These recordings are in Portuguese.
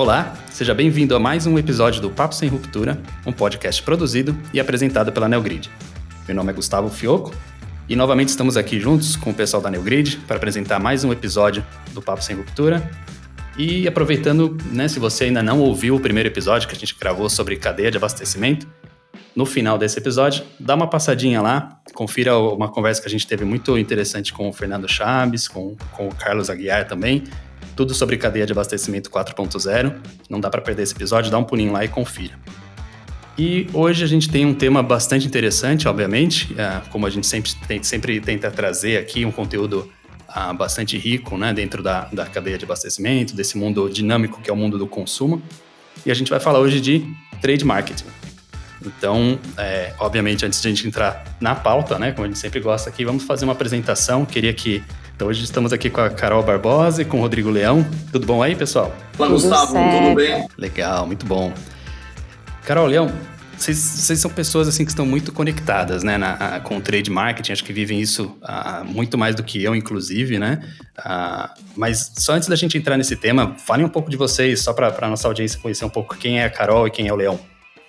Olá, seja bem-vindo a mais um episódio do Papo Sem Ruptura, um podcast produzido e apresentado pela Neogrid. Meu nome é Gustavo Fioco e novamente estamos aqui juntos com o pessoal da Neogrid para apresentar mais um episódio do Papo Sem Ruptura. E aproveitando, né, se você ainda não ouviu o primeiro episódio que a gente gravou sobre cadeia de abastecimento, no final desse episódio, dá uma passadinha lá, confira uma conversa que a gente teve muito interessante com o Fernando Chaves, com, com o Carlos Aguiar também, tudo sobre cadeia de abastecimento 4.0. Não dá para perder esse episódio, dá um pulinho lá e confira. E hoje a gente tem um tema bastante interessante, obviamente, é, como a gente sempre, sempre tenta trazer aqui um conteúdo ah, bastante rico né, dentro da, da cadeia de abastecimento, desse mundo dinâmico que é o mundo do consumo. E a gente vai falar hoje de trade marketing. Então, é, obviamente, antes de a gente entrar na pauta, né, como a gente sempre gosta aqui, vamos fazer uma apresentação. Queria que então hoje estamos aqui com a Carol Barbosa e com o Rodrigo Leão. Tudo bom aí, pessoal? Olá, Gustavo, certo. tudo bem? Legal, muito bom. Carol, Leão, vocês, vocês, são pessoas assim que estão muito conectadas, né, na, a, com o trade marketing. Acho que vivem isso uh, muito mais do que eu, inclusive, né? Uh, mas só antes da gente entrar nesse tema, falem um pouco de vocês, só para a nossa audiência conhecer um pouco quem é a Carol e quem é o Leão.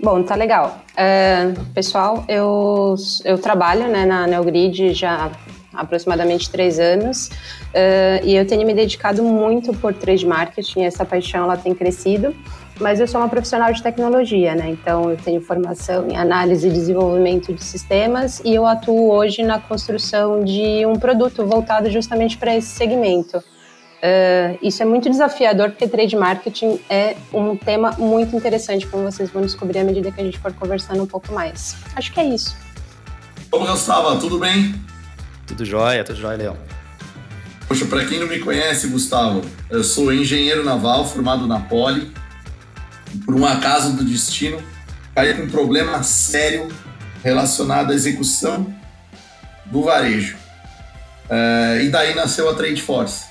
Bom, tá legal. Uh, pessoal, eu, eu trabalho né, na Neogrid já aproximadamente três anos, uh, e eu tenho me dedicado muito por trade marketing, essa paixão ela tem crescido, mas eu sou uma profissional de tecnologia, né? Então eu tenho formação em análise e desenvolvimento de sistemas e eu atuo hoje na construção de um produto voltado justamente para esse segmento. Uh, isso é muito desafiador porque trade marketing é um tema muito interessante, como vocês vão descobrir à medida que a gente for conversando um pouco mais. Acho que é isso. Como Gustavo, tudo bem? Tudo jóia, tudo jóia, Leão. Poxa, para quem não me conhece, Gustavo, eu sou engenheiro naval formado na Poli. Por um acaso do destino, caí com um problema sério relacionado à execução do varejo. É, e daí nasceu a Trade Force.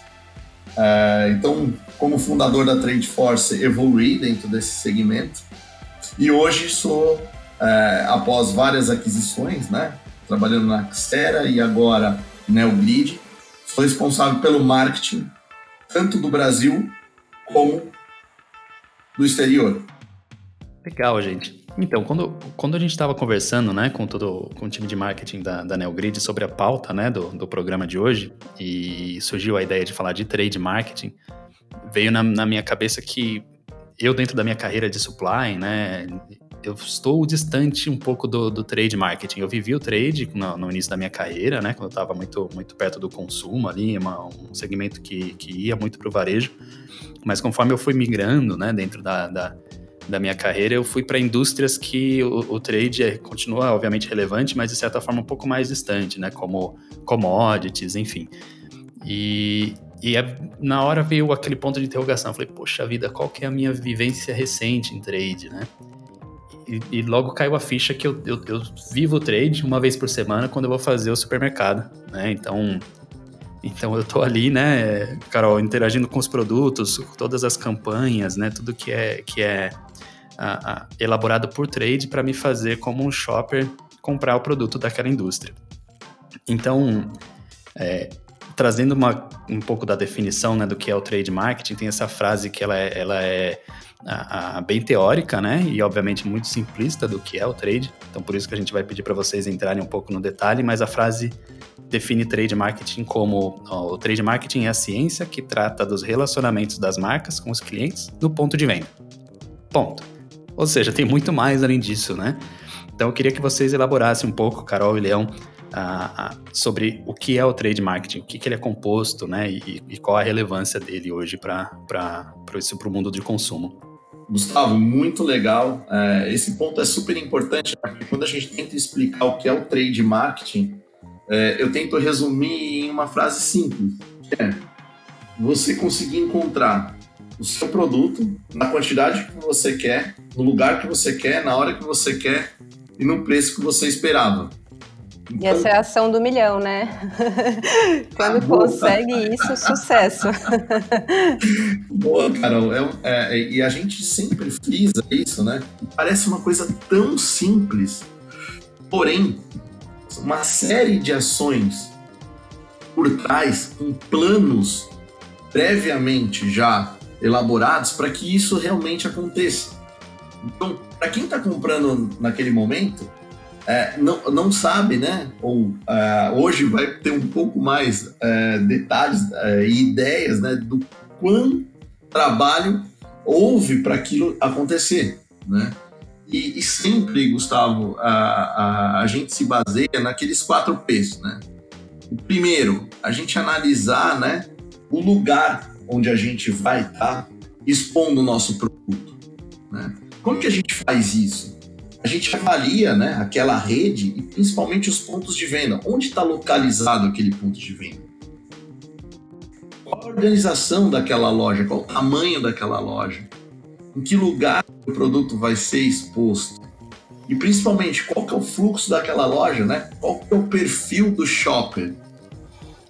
É, então, como fundador da Trade Force, evolui dentro desse segmento. E hoje sou, é, após várias aquisições, né? Trabalhando na Xera e agora Neogrid. Sou responsável pelo marketing, tanto do Brasil como do exterior. Legal, gente. Então, quando, quando a gente estava conversando né, com, todo, com o time de marketing da, da Neogrid sobre a pauta né, do, do programa de hoje, e surgiu a ideia de falar de trade marketing, veio na, na minha cabeça que eu, dentro da minha carreira de supply, né, eu estou distante um pouco do, do trade marketing. Eu vivi o trade no, no, início da minha carreira, né? Quando eu estava muito, muito perto do consumo ali, uma, um segmento que, que ia muito para o varejo. Mas conforme eu fui migrando, né, dentro da, da, da minha carreira, eu fui para indústrias que o, o, trade é, continua, obviamente, relevante, mas de certa forma um pouco mais distante, né? Como commodities, enfim. E, e é, na hora veio aquele ponto de interrogação. Eu falei, poxa vida, qual que é a minha vivência recente em trade, né? E, e, logo caiu a ficha que eu, eu, eu, vivo o trade uma vez por semana quando eu vou fazer o supermercado, né? Então, então eu tô ali, né, Carol, interagindo com os produtos, todas as campanhas, né? Tudo que é, que é a, a, elaborado por trade para me fazer como um shopper comprar o produto daquela indústria. Então, é, trazendo uma, um pouco da definição né, do que é o trade marketing, tem essa frase que ela é, ela é a, a, bem teórica, né? E obviamente muito simplista do que é o trade. Então por isso que a gente vai pedir para vocês entrarem um pouco no detalhe, mas a frase define trade marketing como ó, o trade marketing é a ciência que trata dos relacionamentos das marcas com os clientes no ponto de venda. Ponto. Ou seja, tem muito mais além disso, né? Então eu queria que vocês elaborassem um pouco, Carol e Leão, sobre o que é o trade marketing, o que, que ele é composto, né? E, e qual a relevância dele hoje para o mundo de consumo. Gustavo, muito legal. É, esse ponto é super importante, porque quando a gente tenta explicar o que é o trade marketing, é, eu tento resumir em uma frase simples, que é você conseguir encontrar o seu produto na quantidade que você quer, no lugar que você quer, na hora que você quer e no preço que você esperava. E essa é a ação do milhão, né? Quando consegue isso, sucesso. Boa, Carol. É, é, e a gente sempre frisa isso, né? Parece uma coisa tão simples, porém, uma série de ações por trás, com planos previamente já elaborados para que isso realmente aconteça. Então, para quem está comprando naquele momento, é, não, não sabe, né? Ou é, hoje vai ter um pouco mais é, detalhes é, e ideias né, do quão trabalho houve para aquilo acontecer, né? E, e, sempre, Gustavo, a, a, a gente se baseia naqueles quatro P's, né? O primeiro, a gente analisar, né, o lugar onde a gente vai estar tá expondo o nosso produto, né? Como que a gente faz isso? A gente avalia né, aquela rede e principalmente os pontos de venda. Onde está localizado aquele ponto de venda? Qual a organização daquela loja? Qual o tamanho daquela loja? Em que lugar o produto vai ser exposto? E principalmente, qual que é o fluxo daquela loja, né? Qual que é o perfil do shopper?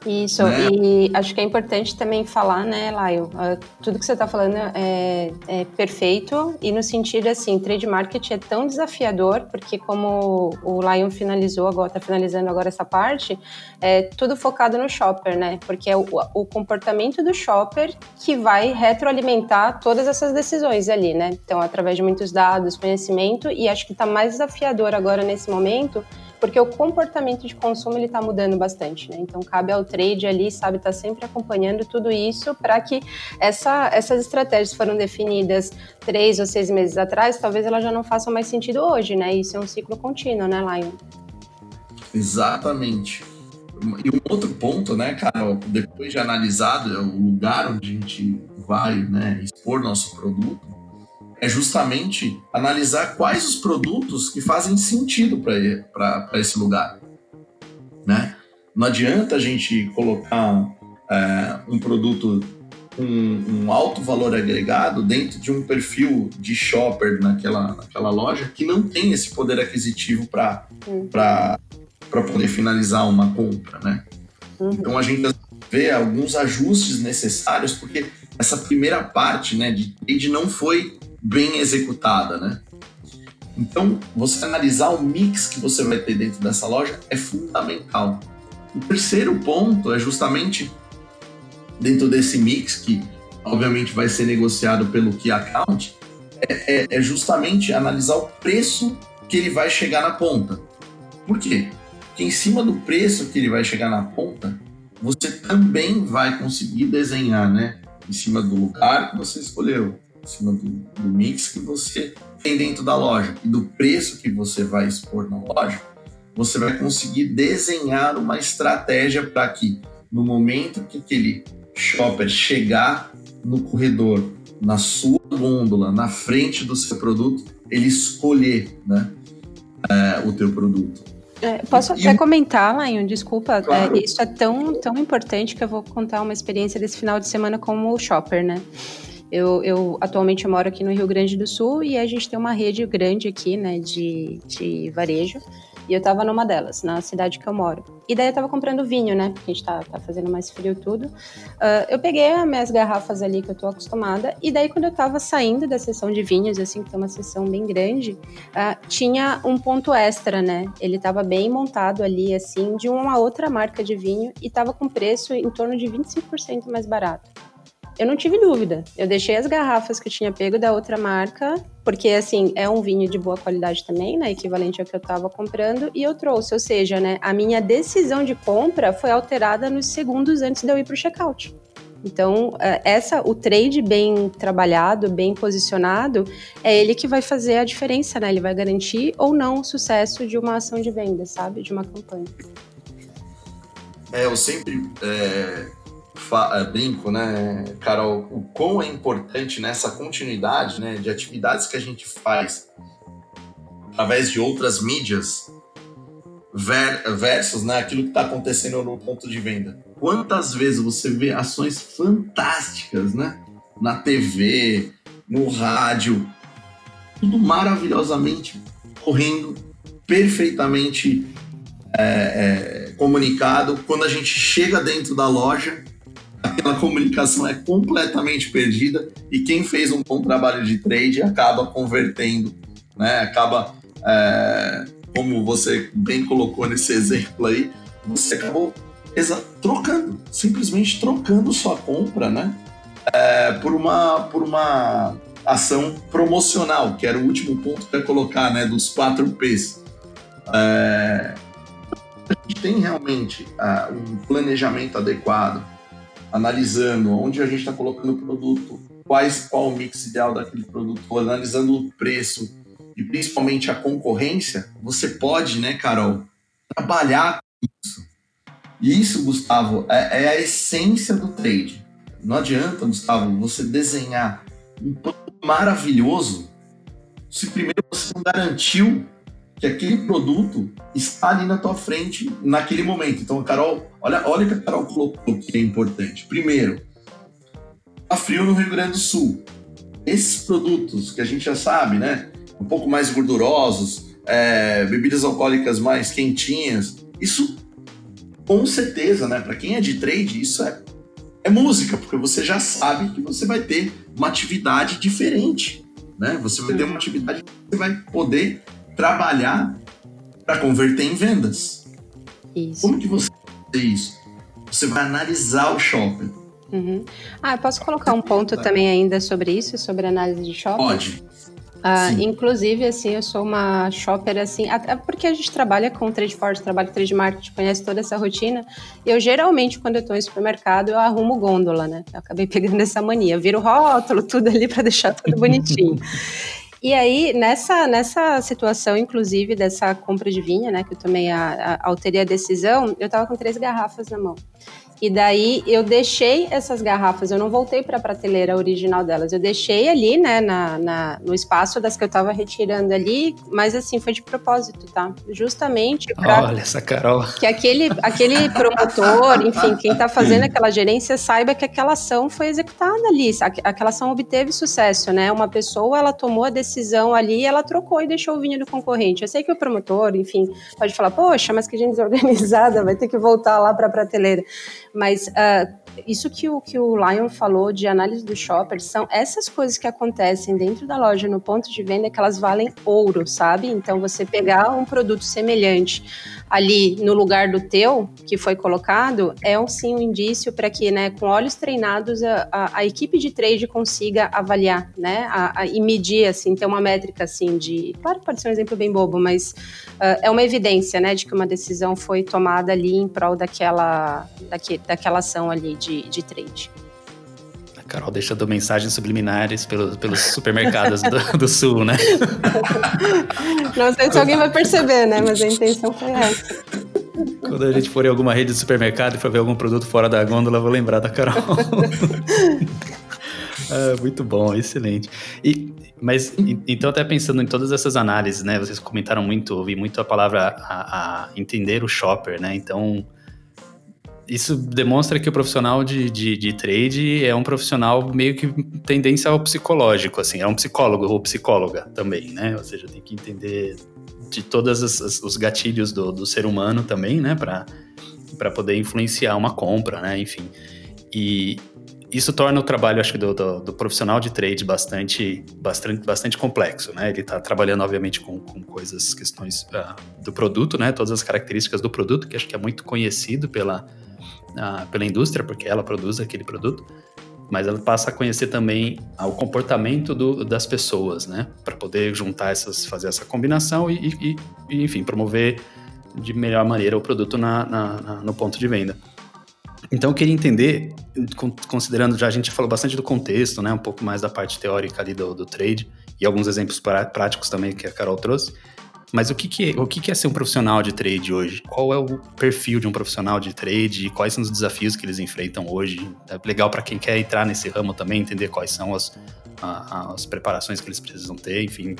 Isso, né? e acho que é importante também falar, né, Laio, uh, tudo que você está falando é, é, perfeito e no sentido assim, trade market é tão desafiador, porque como o Lion finalizou agora, está finalizando agora essa parte, é tudo focado no shopper, né, porque é o, o comportamento do shopper que vai retroalimentar todas essas decisões ali, né, então através de muitos dados, conhecimento, e acho que está mais desafiador agora nesse momento, porque o comportamento de consumo ele está mudando bastante, né? Então cabe ao trade ali, sabe, estar tá sempre acompanhando tudo isso para que essa, essas estratégias foram definidas três ou seis meses atrás, talvez elas já não façam mais sentido hoje, né? Isso é um ciclo contínuo, né, Lion? Exatamente. E um outro ponto, né, Carol, depois de analisado o lugar onde a gente vai né, expor nosso produto, é justamente analisar quais os produtos que fazem sentido para esse lugar. Né? Não adianta a gente colocar é, um produto com um alto valor agregado dentro de um perfil de shopper naquela, naquela loja que não tem esse poder aquisitivo para uhum. poder finalizar uma compra. Né? Uhum. Então a gente vê alguns ajustes necessários, porque essa primeira parte né, de trade não foi bem executada, né? Então, você analisar o mix que você vai ter dentro dessa loja é fundamental. O terceiro ponto é justamente dentro desse mix, que obviamente vai ser negociado pelo key account, é, é, é justamente analisar o preço que ele vai chegar na ponta. Por quê? Porque em cima do preço que ele vai chegar na ponta, você também vai conseguir desenhar, né? Em cima do lugar que você escolheu, em cima do, do mix que você tem dentro da loja e do preço que você vai expor na loja, você vai conseguir desenhar uma estratégia para que no momento que aquele shopper chegar no corredor, na sua gôndola, na frente do seu produto, ele escolher né, é, o teu produto. É, posso até comentar, Lion, desculpa, é, claro. é, isso é tão, tão importante que eu vou contar uma experiência desse final de semana como shopper, né? Eu, eu, atualmente eu moro aqui no Rio Grande do Sul e a gente tem uma rede grande aqui, né, de, de varejo. E eu tava numa delas, na cidade que eu moro. E daí eu tava comprando vinho, né? Porque a gente tá, tá fazendo mais frio tudo. Uh, eu peguei as minhas garrafas ali que eu tô acostumada. E daí, quando eu tava saindo da sessão de vinhos, assim, que tem uma sessão bem grande, uh, tinha um ponto extra, né? Ele tava bem montado ali, assim, de uma outra marca de vinho e tava com preço em torno de 25% mais barato eu não tive dúvida. Eu deixei as garrafas que eu tinha pego da outra marca, porque assim, é um vinho de boa qualidade também, né? Equivalente ao que eu estava comprando, e eu trouxe. Ou seja, né, a minha decisão de compra foi alterada nos segundos antes de eu ir para o checkout. Então, é, essa, o trade bem trabalhado, bem posicionado, é ele que vai fazer a diferença, né? Ele vai garantir ou não o sucesso de uma ação de venda, sabe? De uma campanha. É, eu sempre é brinco, né, Carol, o quão é importante nessa continuidade né, de atividades que a gente faz através de outras mídias versus né, aquilo que está acontecendo no ponto de venda. Quantas vezes você vê ações fantásticas né, na TV, no rádio, tudo maravilhosamente correndo, perfeitamente é, é, comunicado. Quando a gente chega dentro da loja, aquela comunicação é completamente perdida e quem fez um bom trabalho de trade acaba convertendo, né? Acaba, é, como você bem colocou nesse exemplo aí, você acabou trocando, simplesmente trocando sua compra, né? é, por, uma, por uma ação promocional, que era o último ponto ia colocar, né, dos 4 P's. É, a gente tem realmente uh, um planejamento adequado, analisando onde a gente está colocando o produto, quais, qual o mix ideal daquele produto, analisando o preço e principalmente a concorrência, você pode, né, Carol, trabalhar com isso. E isso, Gustavo, é, é a essência do trade. Não adianta, Gustavo, você desenhar um plano maravilhoso se primeiro você não garantiu que aquele produto está ali na tua frente naquele momento. Então, Carol, olha, olha o que a Carol colocou que é importante. Primeiro, tá frio no Rio Grande do Sul. Esses produtos que a gente já sabe, né? Um pouco mais gordurosos, é, bebidas alcoólicas mais quentinhas, isso com certeza, né? Para quem é de trade, isso é, é música, porque você já sabe que você vai ter uma atividade diferente, né? Você vai ter uma atividade que você vai poder trabalhar para converter em vendas. Isso. Como que você faz isso? Você vai analisar o shopping. Uhum. Ah, eu posso colocar um ponto também ainda sobre isso, sobre análise de shopping? Pode. Ah, inclusive, assim, eu sou uma shopper, assim, até porque a gente trabalha com trade force, trabalha com trade marketing, conhece toda essa rotina. Eu, geralmente, quando eu estou em supermercado, eu arrumo gôndola, né? Eu acabei pegando essa mania. Eu viro rótulo, tudo ali para deixar tudo bonitinho. E aí, nessa, nessa situação, inclusive, dessa compra de vinha, né, que eu tomei a, a, alterei a decisão, eu tava com três garrafas na mão. E daí eu deixei essas garrafas, eu não voltei para a prateleira original delas, eu deixei ali, né, na, na no espaço das que eu estava retirando ali, mas assim, foi de propósito, tá? Justamente para Olha essa Carol. que aquele, aquele promotor, enfim, quem está fazendo aquela gerência saiba que aquela ação foi executada ali, aquela ação obteve sucesso, né? Uma pessoa, ela tomou a decisão ali, ela trocou e deixou o vinho do concorrente. Eu sei que o promotor, enfim, pode falar, poxa, mas que gente desorganizada, vai ter que voltar lá para a prateleira. Mas uh, isso que o, que o Lion falou de análise do shopper são essas coisas que acontecem dentro da loja, no ponto de venda, que elas valem ouro, sabe? Então, você pegar um produto semelhante ali no lugar do teu, que foi colocado, é um sim um indício para que, né, com olhos treinados, a, a, a, equipe de trade consiga avaliar, né, a, e medir, assim, ter uma métrica, assim, de... Claro pode ser um exemplo bem bobo, mas uh, é uma evidência, né, de que uma decisão foi tomada ali em prol daquela, daque, daquela ação ali de, de trade. Carol deixando mensagens subliminares pelo, pelos supermercados do, do, sul, né? Não sei se alguém vai perceber, né? Mas a intenção foi essa. Quando a gente for em alguma rede de supermercado e for ver algum produto fora da gôndola, eu vou lembrar da Carol. ah, muito bom, excelente. E, mas então, até pensando em todas essas análises, né? Vocês comentaram muito, ouvi muito a palavra a, a entender o shopper, né? Então, isso demonstra que o profissional de, de, de, trade é um profissional meio que tendência ao psicológico, assim, é um psicólogo ou psicóloga também, né? Ou seja, tem que entender de todos os gatilhos do, do ser humano também, né? Para poder influenciar uma compra, né? Enfim. E isso torna o trabalho, acho que, do, do, do profissional de trade bastante, bastante, bastante complexo, né? Ele está trabalhando, obviamente, com, com coisas, questões uh, do produto, né? Todas as características do produto, que acho que é muito conhecido pela pela indústria, porque ela produz aquele produto, mas ela passa a conhecer também o comportamento do, das pessoas, né? Para poder juntar essas, fazer essa combinação e, e, e, enfim, promover de melhor maneira o produto na, na, na, no ponto de venda. Então, eu queria entender, considerando já a gente falou bastante do contexto, né? Um pouco mais da parte teórica ali do, do trade e alguns exemplos práticos também que a Carol trouxe. Mas o que, que, é, o que, que é ser um profissional de trade hoje? Qual é o perfil de um profissional de trade? Quais são os desafios que eles enfrentam hoje? É legal para quem quer entrar nesse ramo também, entender quais são as, as preparações que eles precisam ter, enfim.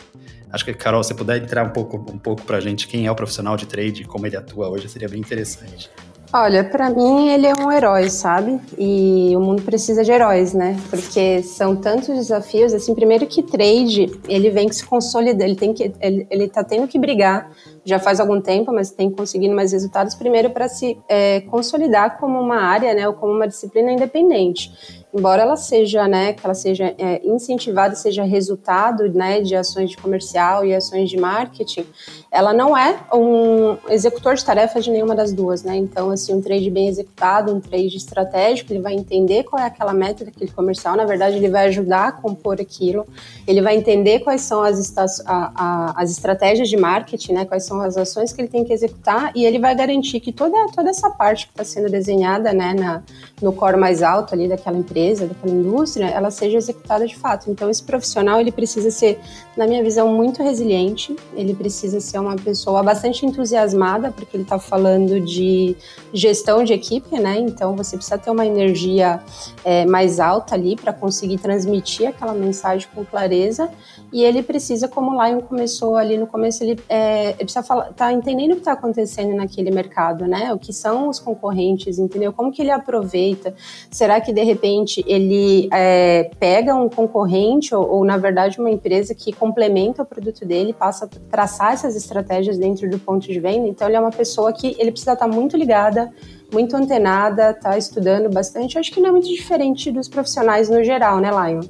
Acho que, Carol, se puder entrar um pouco, um pouco para a gente quem é o profissional de trade, como ele atua hoje, seria bem interessante. Olha, para mim ele é um herói, sabe? E o mundo precisa de heróis, né? Porque são tantos desafios. Assim, primeiro que trade, ele vem que se consolidar, ele tem que, ele, ele tá tendo que brigar já faz algum tempo, mas tem conseguido mais resultados, primeiro para se é, consolidar como uma área, né, ou como uma disciplina independente embora ela seja, né, que ela seja é, incentivada, seja resultado, né, de ações de comercial e ações de marketing, ela não é um executor de tarefas de nenhuma das duas, né? Então, assim, um trade bem executado, um trade estratégico, ele vai entender qual é aquela meta daquele comercial, na verdade, ele vai ajudar a compor aquilo, ele vai entender quais são as, a, a, as estratégias de marketing, né, quais são as ações que ele tem que executar, e ele vai garantir que toda, toda essa parte que está sendo desenhada, né, na, no core mais alto ali daquela empresa, daquela indústria, ela seja executada de fato. Então, esse profissional, ele precisa ser, na minha visão, muito resiliente, ele precisa ser uma pessoa bastante entusiasmada, porque ele está falando de gestão de equipe, né? Então, você precisa ter uma energia é, mais alta ali para conseguir transmitir aquela mensagem com clareza, e ele precisa, como o Lion começou ali no começo, ele, é, ele precisa falar, tá entendendo o que está acontecendo naquele mercado, né? O que são os concorrentes, entendeu? Como que ele aproveita? Será que, de repente, ele é, pega um concorrente ou, ou, na verdade, uma empresa que complementa o produto dele, passa a traçar essas estratégias dentro do ponto de venda. Então, ele é uma pessoa que ele precisa estar muito ligada, muito antenada, tá estudando bastante. acho que não é muito diferente dos profissionais no geral, né, Lion?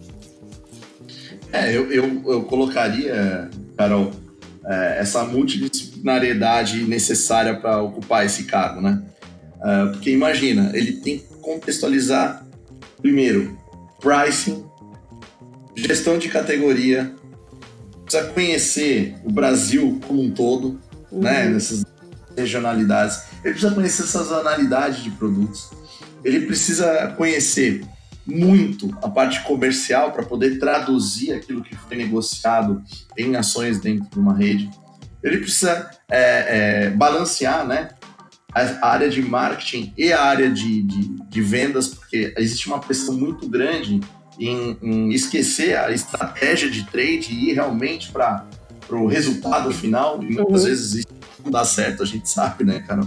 É, eu, eu, eu colocaria, Carol, é, essa multidisciplinariedade necessária para ocupar esse cargo, né? É, porque imagina, ele tem que contextualizar Primeiro, pricing, gestão de categoria, precisa conhecer o Brasil como um todo, uhum. né, nessas regionalidades. Ele precisa conhecer sazonalidade de produtos. Ele precisa conhecer muito a parte comercial para poder traduzir aquilo que foi negociado em ações dentro de uma rede. Ele precisa é, é, balancear, né, a área de marketing e a área de, de, de vendas, porque existe uma pressão muito grande em, em, esquecer a estratégia de trade e ir realmente para o resultado final. E muitas uhum. vezes isso não dá certo, a gente sabe, né, cara?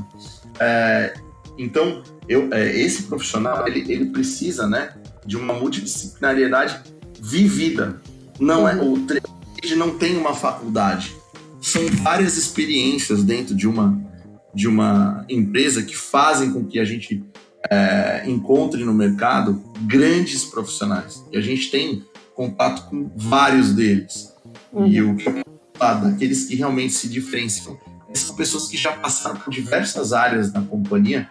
É, então, eu, é, esse profissional, ele, ele precisa, né, de uma multidisciplinariedade vivida. Não é uhum. o trade não tem uma faculdade. São várias experiências dentro de uma de uma empresa que fazem com que a gente é, encontre no mercado grandes profissionais. E a gente tem contato com vários deles. Uhum. E o que eu daqueles que realmente se diferenciam são pessoas que já passaram por diversas áreas da companhia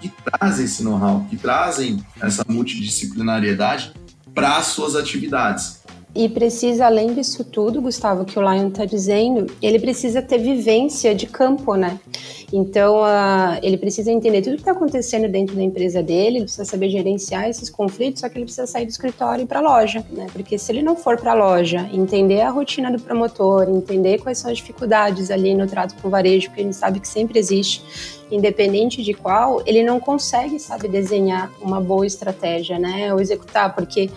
que trazem esse know-how, que trazem essa multidisciplinariedade para as suas atividades. E precisa, além disso tudo, Gustavo, que o Lion está dizendo, ele precisa ter vivência de campo, né? Então, uh, ele precisa entender tudo que está acontecendo dentro da empresa dele, ele precisa saber gerenciar esses conflitos, só que ele precisa sair do escritório e ir para a loja, né? Porque se ele não for para a loja, entender a rotina do promotor, entender quais são as dificuldades ali no trato com o varejo, porque a gente sabe que sempre existe, independente de qual, ele não consegue, sabe, desenhar uma boa estratégia, né? Ou executar, porque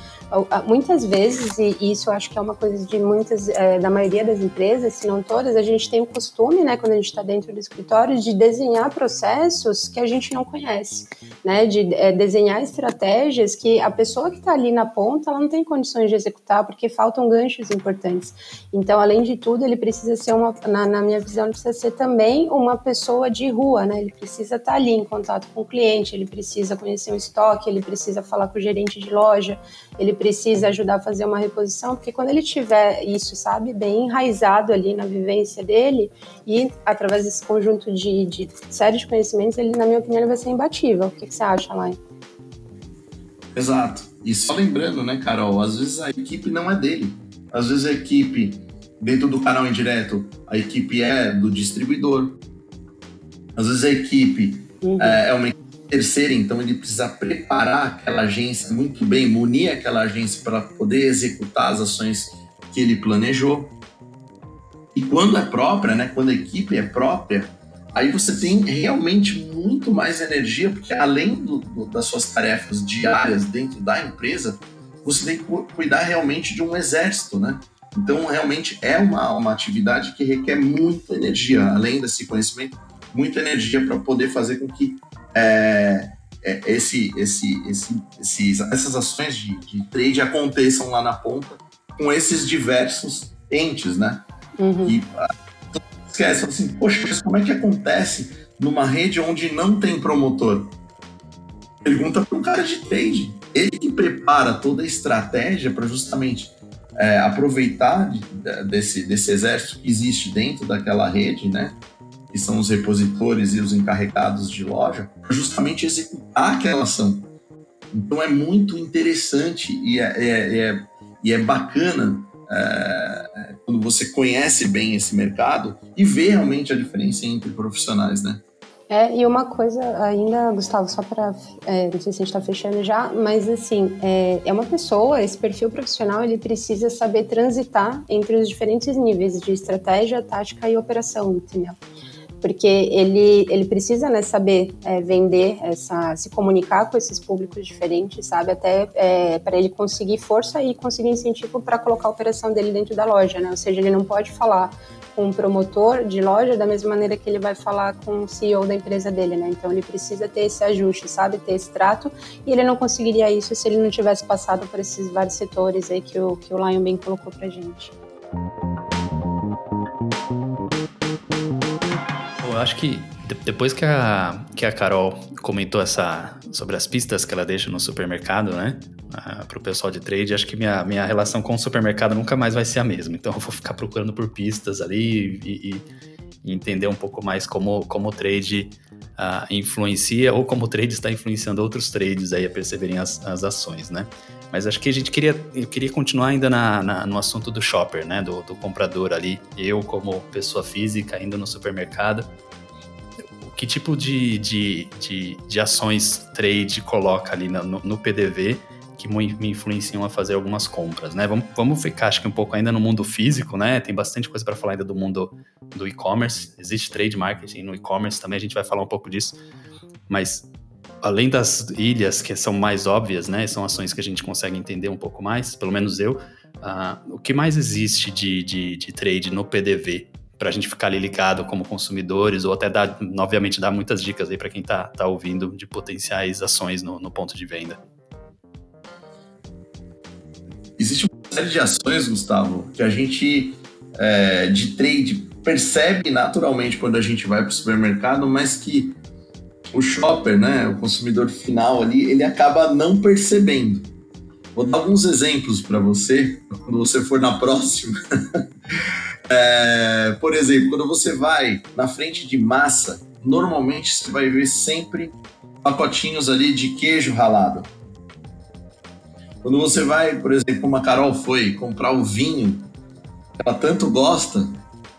muitas vezes, e isso eu acho que é uma coisa de muitas, é, da maioria das empresas, se não todas, a gente tem o costume, né, quando a gente está dentro do escritório, de desenhar processos que a gente não conhece, né, de é, desenhar estratégias que a pessoa que está ali na ponta, ela não tem condições de executar porque faltam ganchos importantes. Então, além de tudo, ele precisa ser uma, na, na minha visão, ele precisa ser também uma pessoa de rua, né, ele precisa estar tá ali em contato com o cliente, ele precisa conhecer o estoque, ele precisa falar com o gerente de loja, ele precisa ajudar a fazer uma reposição, porque quando ele tiver isso, sabe, bem enraizado ali na vivência dele e através desse conjunto de, de série de conhecimentos, ele, na minha opinião, ele vai ser imbatível. O que, que você acha, Lai? Exato. E só lembrando, né, Carol, às vezes a equipe não é dele. Às vezes a equipe, dentro do canal indireto, a equipe é do distribuidor. Às vezes a equipe uhum. é, é uma equipe terceira, então ele precisa preparar aquela agência muito bem, munir aquela agência para poder executar as ações que ele planejou. E quando é própria, né, quando a equipe é própria, aí você tem realmente muito mais energia, porque além do, do, das suas tarefas diárias dentro da empresa, você tem que cuidar realmente de um exército, né? Então, realmente é uma, uma atividade que requer muita energia, além desse conhecimento, muita energia para poder fazer com que é, é, esse, esse, esse, esses, essas ações de, de, trade aconteçam lá na ponta com esses diversos entes, né? Uhum. E, esquece, assim, poxa, mas como é que acontece numa rede onde não tem promotor? Pergunta para um cara de trade. Ele que prepara toda a estratégia para justamente é, aproveitar de, desse, desse exército que existe dentro daquela rede, né? Que são os repositores e os encarregados de loja, para justamente executar aquela ação. Então é muito interessante e é, é, é, e é bacana é, quando você conhece bem esse mercado e vê realmente a diferença entre profissionais, né? É, e uma coisa ainda, Gustavo, só para. É, não sei se a gente está fechando já, mas assim, é, é uma pessoa, esse perfil profissional, ele precisa saber transitar entre os diferentes níveis de estratégia, tática e operação, entendeu? Porque ele, ele precisa né, saber é, vender, essa, se comunicar com esses públicos diferentes, sabe? Até é, para ele conseguir força e conseguir incentivo para colocar a operação dele dentro da loja, né? Ou seja, ele não pode falar com um promotor de loja da mesma maneira que ele vai falar com o CEO da empresa dele, né? Então ele precisa ter esse ajuste, sabe? Ter esse trato e ele não conseguiria isso se ele não tivesse passado por esses vários setores aí que o, que o Lion bem colocou pra gente. Acho que depois que a, que a Carol comentou essa, sobre as pistas que ela deixa no supermercado, né? Uh, para o pessoal de trade, acho que minha, minha relação com o supermercado nunca mais vai ser a mesma. Então eu vou ficar procurando por pistas ali e, e, e entender um pouco mais como, como o trade uh, influencia ou como o trade está influenciando outros trades aí a perceberem as, as ações, né? Mas acho que a gente queria, eu queria continuar ainda na, na, no assunto do shopper, né? Do, do comprador ali. Eu, como pessoa física, indo no supermercado, que tipo de, de, de, de ações trade coloca ali no, no PDV que me influenciam a fazer algumas compras, né? Vamos, vamos ficar, acho que um pouco ainda no mundo físico, né? Tem bastante coisa para falar ainda do mundo do e-commerce. Existe trade marketing no e-commerce também, a gente vai falar um pouco disso. Mas além das ilhas, que são mais óbvias, né? São ações que a gente consegue entender um pouco mais, pelo menos eu. Uh, o que mais existe de, de, de trade no PDV para a gente ficar ali ligado como consumidores, ou até dar, obviamente, dar muitas dicas aí para quem está tá ouvindo de potenciais ações no, no ponto de venda. Existe uma série de ações, Gustavo, que a gente é, de trade percebe naturalmente quando a gente vai para o supermercado, mas que o shopper, né, o consumidor final ali, ele acaba não percebendo. Vou dar alguns exemplos para você, quando você for na próxima. É, por exemplo, quando você vai na frente de massa, normalmente você vai ver sempre pacotinhos ali de queijo ralado. Quando você vai, por exemplo, como a Carol foi comprar o vinho que ela tanto gosta,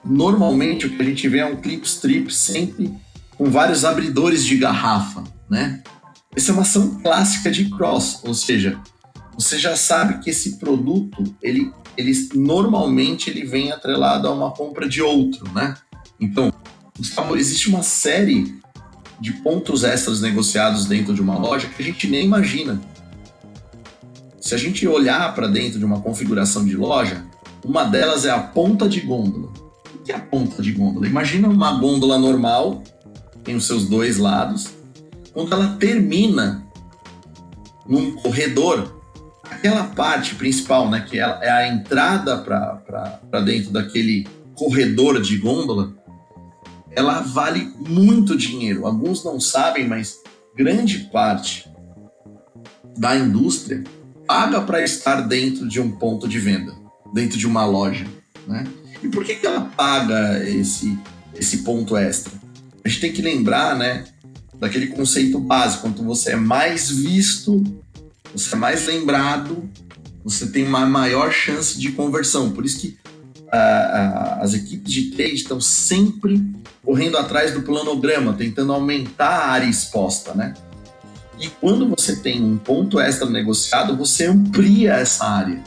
normalmente o que a gente vê é um clip strip sempre com vários abridores de garrafa, né? Essa é uma ação clássica de cross, ou seja, você já sabe que esse produto ele ele normalmente ele vem atrelado a uma compra de outro, né? Então, existe uma série de pontos extras negociados dentro de uma loja que a gente nem imagina. Se a gente olhar para dentro de uma configuração de loja, uma delas é a ponta de gôndola. O que é a ponta de gôndola? Imagina uma gôndola normal, tem os seus dois lados. Quando ela termina num corredor, aquela parte principal, né, que é a entrada para dentro daquele corredor de gôndola, ela vale muito dinheiro. Alguns não sabem, mas grande parte da indústria paga para estar dentro de um ponto de venda, dentro de uma loja, né? E por que, que ela paga esse, esse ponto extra? A gente tem que lembrar, né, daquele conceito básico, quanto você é mais visto você é mais lembrado, você tem uma maior chance de conversão. Por isso que uh, uh, as equipes de trade estão sempre correndo atrás do planograma, tentando aumentar a área exposta, né? E quando você tem um ponto extra negociado, você amplia essa área.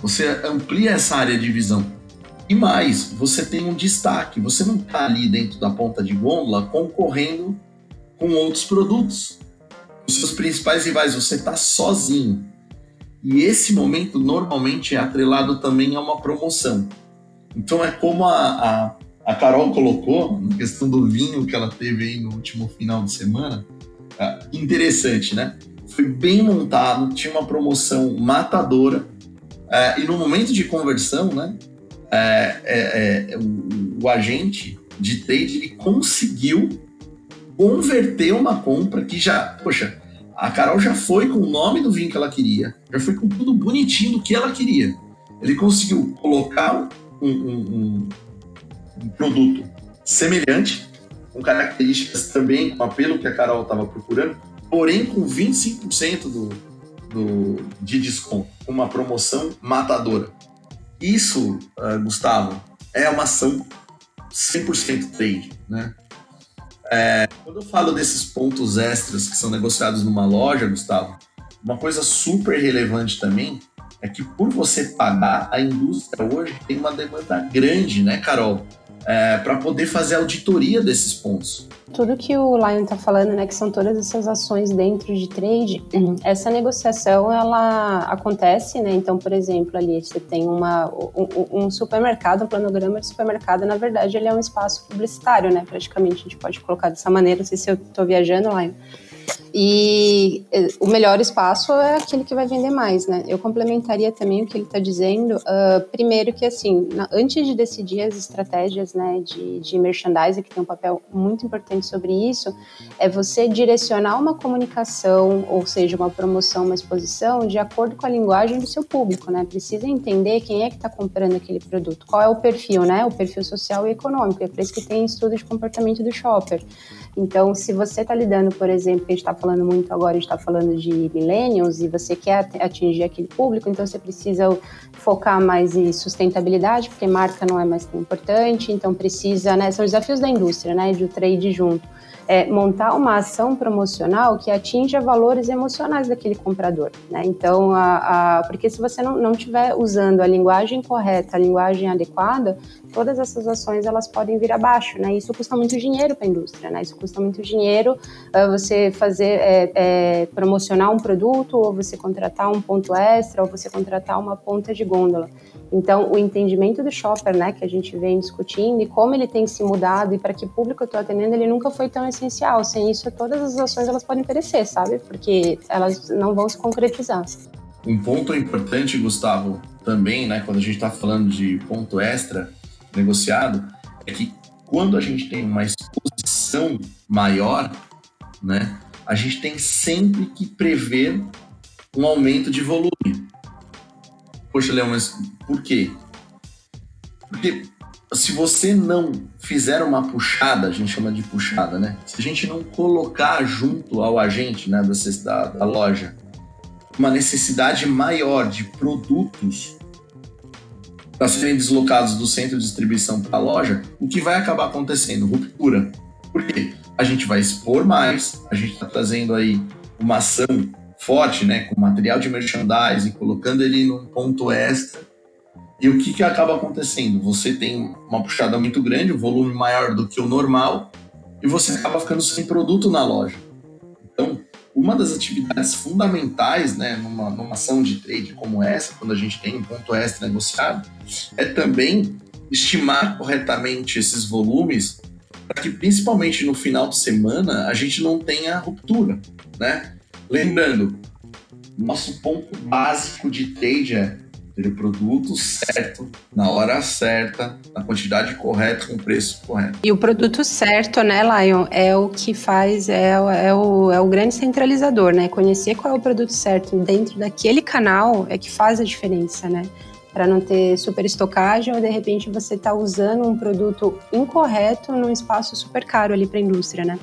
Você amplia essa área de visão. E mais, você tem um destaque. Você não está ali dentro da ponta de gôndola concorrendo com outros produtos os seus principais rivais, você está sozinho. E esse momento normalmente é atrelado também a uma promoção. Então é como a, a, a Carol colocou, na questão do vinho que ela teve aí no último final de semana, é interessante, né? Foi bem montado, tinha uma promoção matadora, é, e no momento de conversão, né? É, é, é o, o agente de trade ele conseguiu converter uma compra que já, poxa, a Carol já foi com o nome do vinho que ela queria, já foi com tudo bonitinho do que ela queria. Ele conseguiu colocar um, um, um, produto semelhante, com características também, com apelo que a Carol estava procurando, porém com 25% do, do, de desconto, uma promoção matadora. Isso, uh, Gustavo, é uma ação 100% trade, né? É, quando eu falo desses pontos extras que são negociados numa loja, Gustavo, uma coisa super relevante também é que por você pagar, a indústria hoje tem uma demanda grande, né, Carol? É, para poder fazer auditoria desses pontos tudo que o Lion está falando, né, que são todas essas ações dentro de trade, essa negociação ela acontece, né? Então, por exemplo, ali você tem uma, um, um supermercado, um planograma de supermercado, na verdade, ele é um espaço publicitário, né? Praticamente a gente pode colocar dessa maneira. Não sei se eu estou viajando, Lion. E eh, o melhor espaço é aquele que vai vender mais, né? Eu complementaria também o que ele está dizendo. Uh, primeiro que, assim, na, antes de decidir as estratégias né, de, de merchandising, que tem um papel muito importante sobre isso, é você direcionar uma comunicação, ou seja, uma promoção, uma exposição, de acordo com a linguagem do seu público, né? Precisa entender quem é que está comprando aquele produto, qual é o perfil, né? O perfil social e econômico. É por isso que tem estudo de comportamento do shopper. Então, se você está lidando, por exemplo, a gente está falando muito agora, a gente está falando de millennials e você quer atingir aquele público, então você precisa focar mais em sustentabilidade, porque marca não é mais tão importante, então precisa, né, são desafios da indústria, né, de o trade junto é, montar uma ação promocional que atinja valores emocionais daquele comprador, né? Então, a, a, porque se você não estiver usando a linguagem correta, a linguagem adequada, todas essas ações elas podem vir abaixo, né? Isso custa muito dinheiro para a indústria, né? Isso custa muito dinheiro uh, você fazer é, é, promocionar um produto, ou você contratar um ponto extra, ou você contratar uma ponta de gôndola. Então, o entendimento do shopper, né, que a gente vem discutindo e como ele tem se mudado e para que público eu estou atendendo, ele nunca foi tão essencial. Sem isso, todas as ações elas podem perecer, sabe? Porque elas não vão se concretizar. Um ponto importante, Gustavo, também, né, quando a gente está falando de ponto extra negociado, é que quando a gente tem uma exposição maior, né, a gente tem sempre que prever um aumento de volume. Poxa, Leão, mas por quê? Porque se você não fizer uma puxada, a gente chama de puxada, né? Se a gente não colocar junto ao agente né, da, da loja uma necessidade maior de produtos para serem deslocados do centro de distribuição para a loja, o que vai acabar acontecendo? Ruptura. Por quê? A gente vai expor mais, a gente está trazendo aí uma ação forte, né, com material de merchandising, colocando ele num ponto extra. E o que, que acaba acontecendo? Você tem uma puxada muito grande, um volume maior do que o normal, e você acaba ficando sem produto na loja. Então, uma das atividades fundamentais né, numa, numa ação de trade como essa, quando a gente tem um ponto extra negociado, é também estimar corretamente esses volumes para que, principalmente no final de semana, a gente não tenha ruptura, né? Lembrando, nosso ponto básico de trade é ter o produto certo, na hora certa, na quantidade correta, com o preço correto. E o produto certo, né, Lion, é o que faz, é, é, o, é o grande centralizador, né? Conhecer qual é o produto certo dentro daquele canal é que faz a diferença, né? Para não ter super estocagem ou de repente você está usando um produto incorreto num espaço super caro ali para a indústria, né?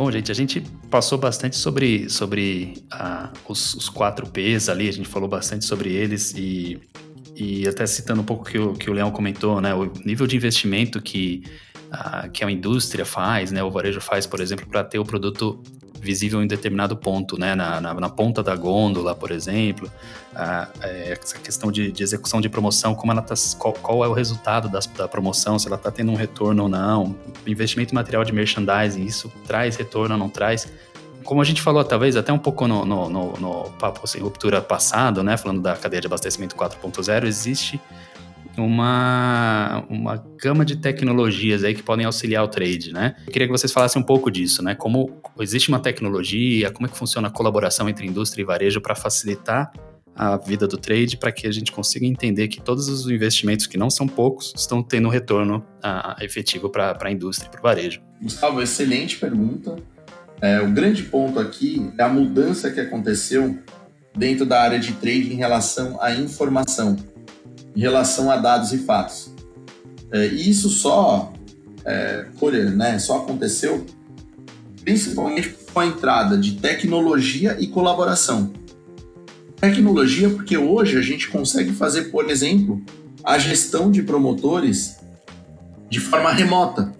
Bom, gente, a gente passou bastante sobre, sobre ah, os, os, quatro P's ali, a gente falou bastante sobre eles e, e até citando um pouco que o que o Leão comentou, né, o nível de investimento que, que a indústria faz, né, o varejo faz, por exemplo, para ter o produto visível em determinado ponto, né? Na, na, na ponta da gôndola, por exemplo. A, é, essa questão de, de, execução de promoção, como ela tá, qual, qual é o resultado das, da promoção, se ela está tendo um retorno ou não. Investimento em material de merchandising, isso traz retorno ou não traz. Como a gente falou, talvez até um pouco no, no, no, no papo sem ruptura passado, né? Falando da cadeia de abastecimento 4.0, existe uma, uma gama de tecnologias aí que podem auxiliar o trade, né? Eu queria que vocês falassem um pouco disso, né? Como existe uma tecnologia, como é que funciona a colaboração entre indústria e varejo para facilitar a vida do trade para que a gente consiga entender que todos os investimentos, que não são poucos, estão tendo um retorno uh, efetivo para a indústria e para o varejo. Gustavo, excelente pergunta. É, o grande ponto aqui é a mudança que aconteceu dentro da área de trade em relação à informação, em relação a dados e fatos. É, e isso só, é, né, só aconteceu principalmente com a entrada de tecnologia e colaboração. Tecnologia, porque hoje a gente consegue fazer, por exemplo, a gestão de promotores de forma remota,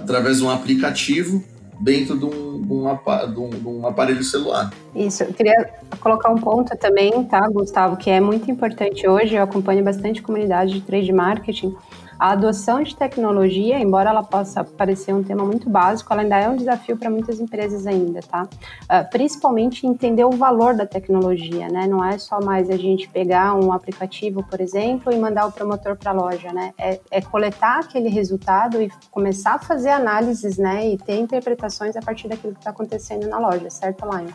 através de um aplicativo dentro de um, um, de um aparelho celular. Isso, eu queria colocar um ponto também, tá, Gustavo, que é muito importante hoje, eu acompanho bastante comunidade de trade marketing, a adoção de tecnologia, embora ela possa parecer um tema muito básico, ela ainda é um desafio para muitas empresas ainda, tá? Uh, principalmente entender o valor da tecnologia, né? Não é só mais a gente pegar um aplicativo, por exemplo, e mandar o promotor para a loja, né? É, é, coletar aquele resultado e começar a fazer análises, né? E ter interpretações a partir daquilo que está acontecendo na loja, certo, Lion?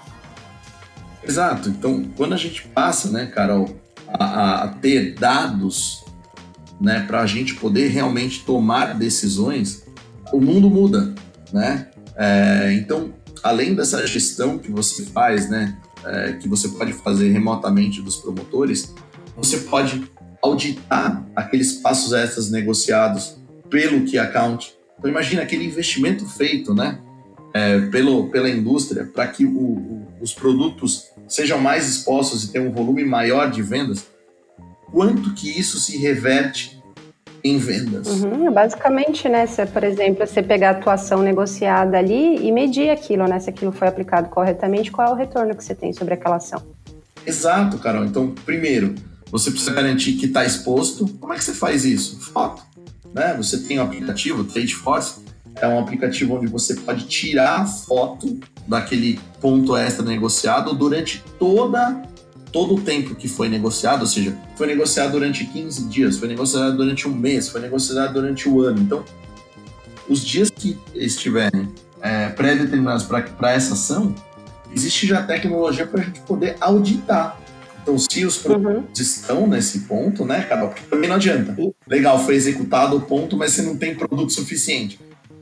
Exato. Então, quando a gente passa, né, Carol, a, a ter dados né, para a gente poder realmente tomar decisões, o mundo muda, né? É, então, além dessa gestão que você faz, né, é, que você pode fazer remotamente dos promotores, você pode auditar aqueles passos extras negociados pelo key account. Então, imagina aquele investimento feito, né, é, pelo, pela indústria para que o, o, os produtos sejam mais expostos e tenham um volume maior de vendas quanto que isso se reverte em vendas. Uhum, basicamente, né, se, por exemplo, você pegar a atuação negociada ali e medir aquilo, né, se aquilo foi aplicado corretamente, qual é o retorno que você tem sobre aquela ação. Exato, Carol. Então, primeiro, você precisa garantir que está exposto. Como é que você faz isso? Foto. Né? Você tem um aplicativo, Trade Force, é um aplicativo onde você pode tirar a foto daquele ponto extra negociado durante toda todo o tempo que foi negociado, ou seja, foi negociado durante 15 dias, foi negociado durante um mês, foi negociado durante o ano. Então, os dias que estiverem é, pré-determinados para essa ação, existe já tecnologia para a gente poder auditar. Então, se os produtos uhum. estão nesse ponto, né? Porque também não adianta. Legal, foi executado o ponto, mas você não tem produto suficiente.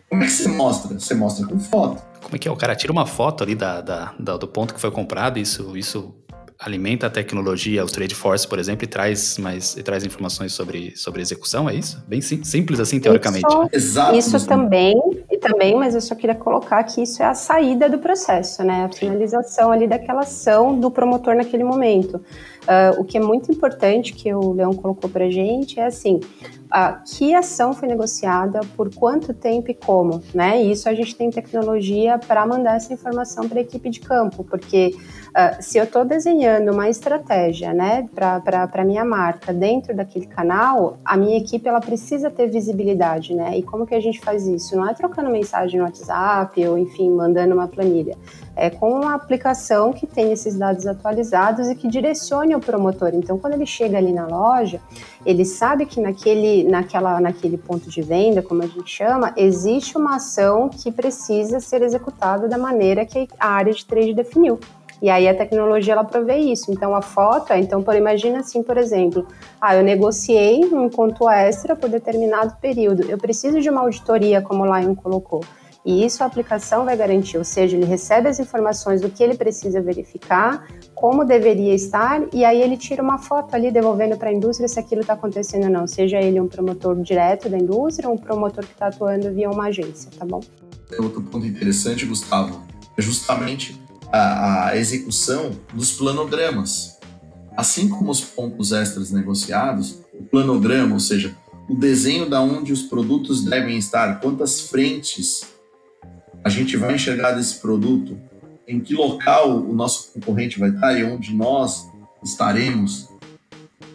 Como é que você mostra? Você mostra com foto. Como é que é? O cara tira uma foto ali da, da, da do ponto que foi comprado, isso, isso alimenta a tecnologia, o Trade Force, por exemplo, e traz mais e traz informações sobre, sobre execução, é isso? Bem sim, simples assim, teoricamente. Isso, Exato. Isso também, e também, mas eu só queria colocar que isso é a saída do processo, né? A finalização ali daquela ação do promotor naquele momento. Uh, o que é muito importante que o Leão colocou para gente é assim, uh, que ação foi negociada, por quanto tempo e como, né? E isso a gente tem tecnologia para mandar essa informação para a equipe de campo, porque uh, se eu estou desenhando uma estratégia, né, para a minha marca dentro daquele canal, a minha equipe ela precisa ter visibilidade, né? E como que a gente faz isso? Não é trocando mensagem no WhatsApp ou, enfim, mandando uma planilha. É com uma aplicação que tem esses dados atualizados e que direcione o promotor. Então, quando ele chega ali na loja, ele sabe que naquele, naquela, naquele ponto de venda, como a gente chama, existe uma ação que precisa ser executada da maneira que a área de trade definiu. E aí a tecnologia ela provê isso. Então a foto, então por imagina assim, por exemplo, ah, eu negociei um ponto extra por determinado período. Eu preciso de uma auditoria, como o Lion colocou. E isso a aplicação vai garantir, ou seja, ele recebe as informações do que ele precisa verificar, como deveria estar, e aí ele tira uma foto ali devolvendo para a indústria se aquilo está acontecendo ou não, seja ele um promotor direto da indústria ou um promotor que está atuando via uma agência, tá bom? Outro ponto interessante, Gustavo, é justamente a, a execução dos planogramas. Assim como os pontos extras negociados, o planograma, ou seja, o desenho da onde os produtos devem estar, quantas frentes a gente vai enxergar desse produto, em que local o nosso concorrente vai estar e onde nós estaremos.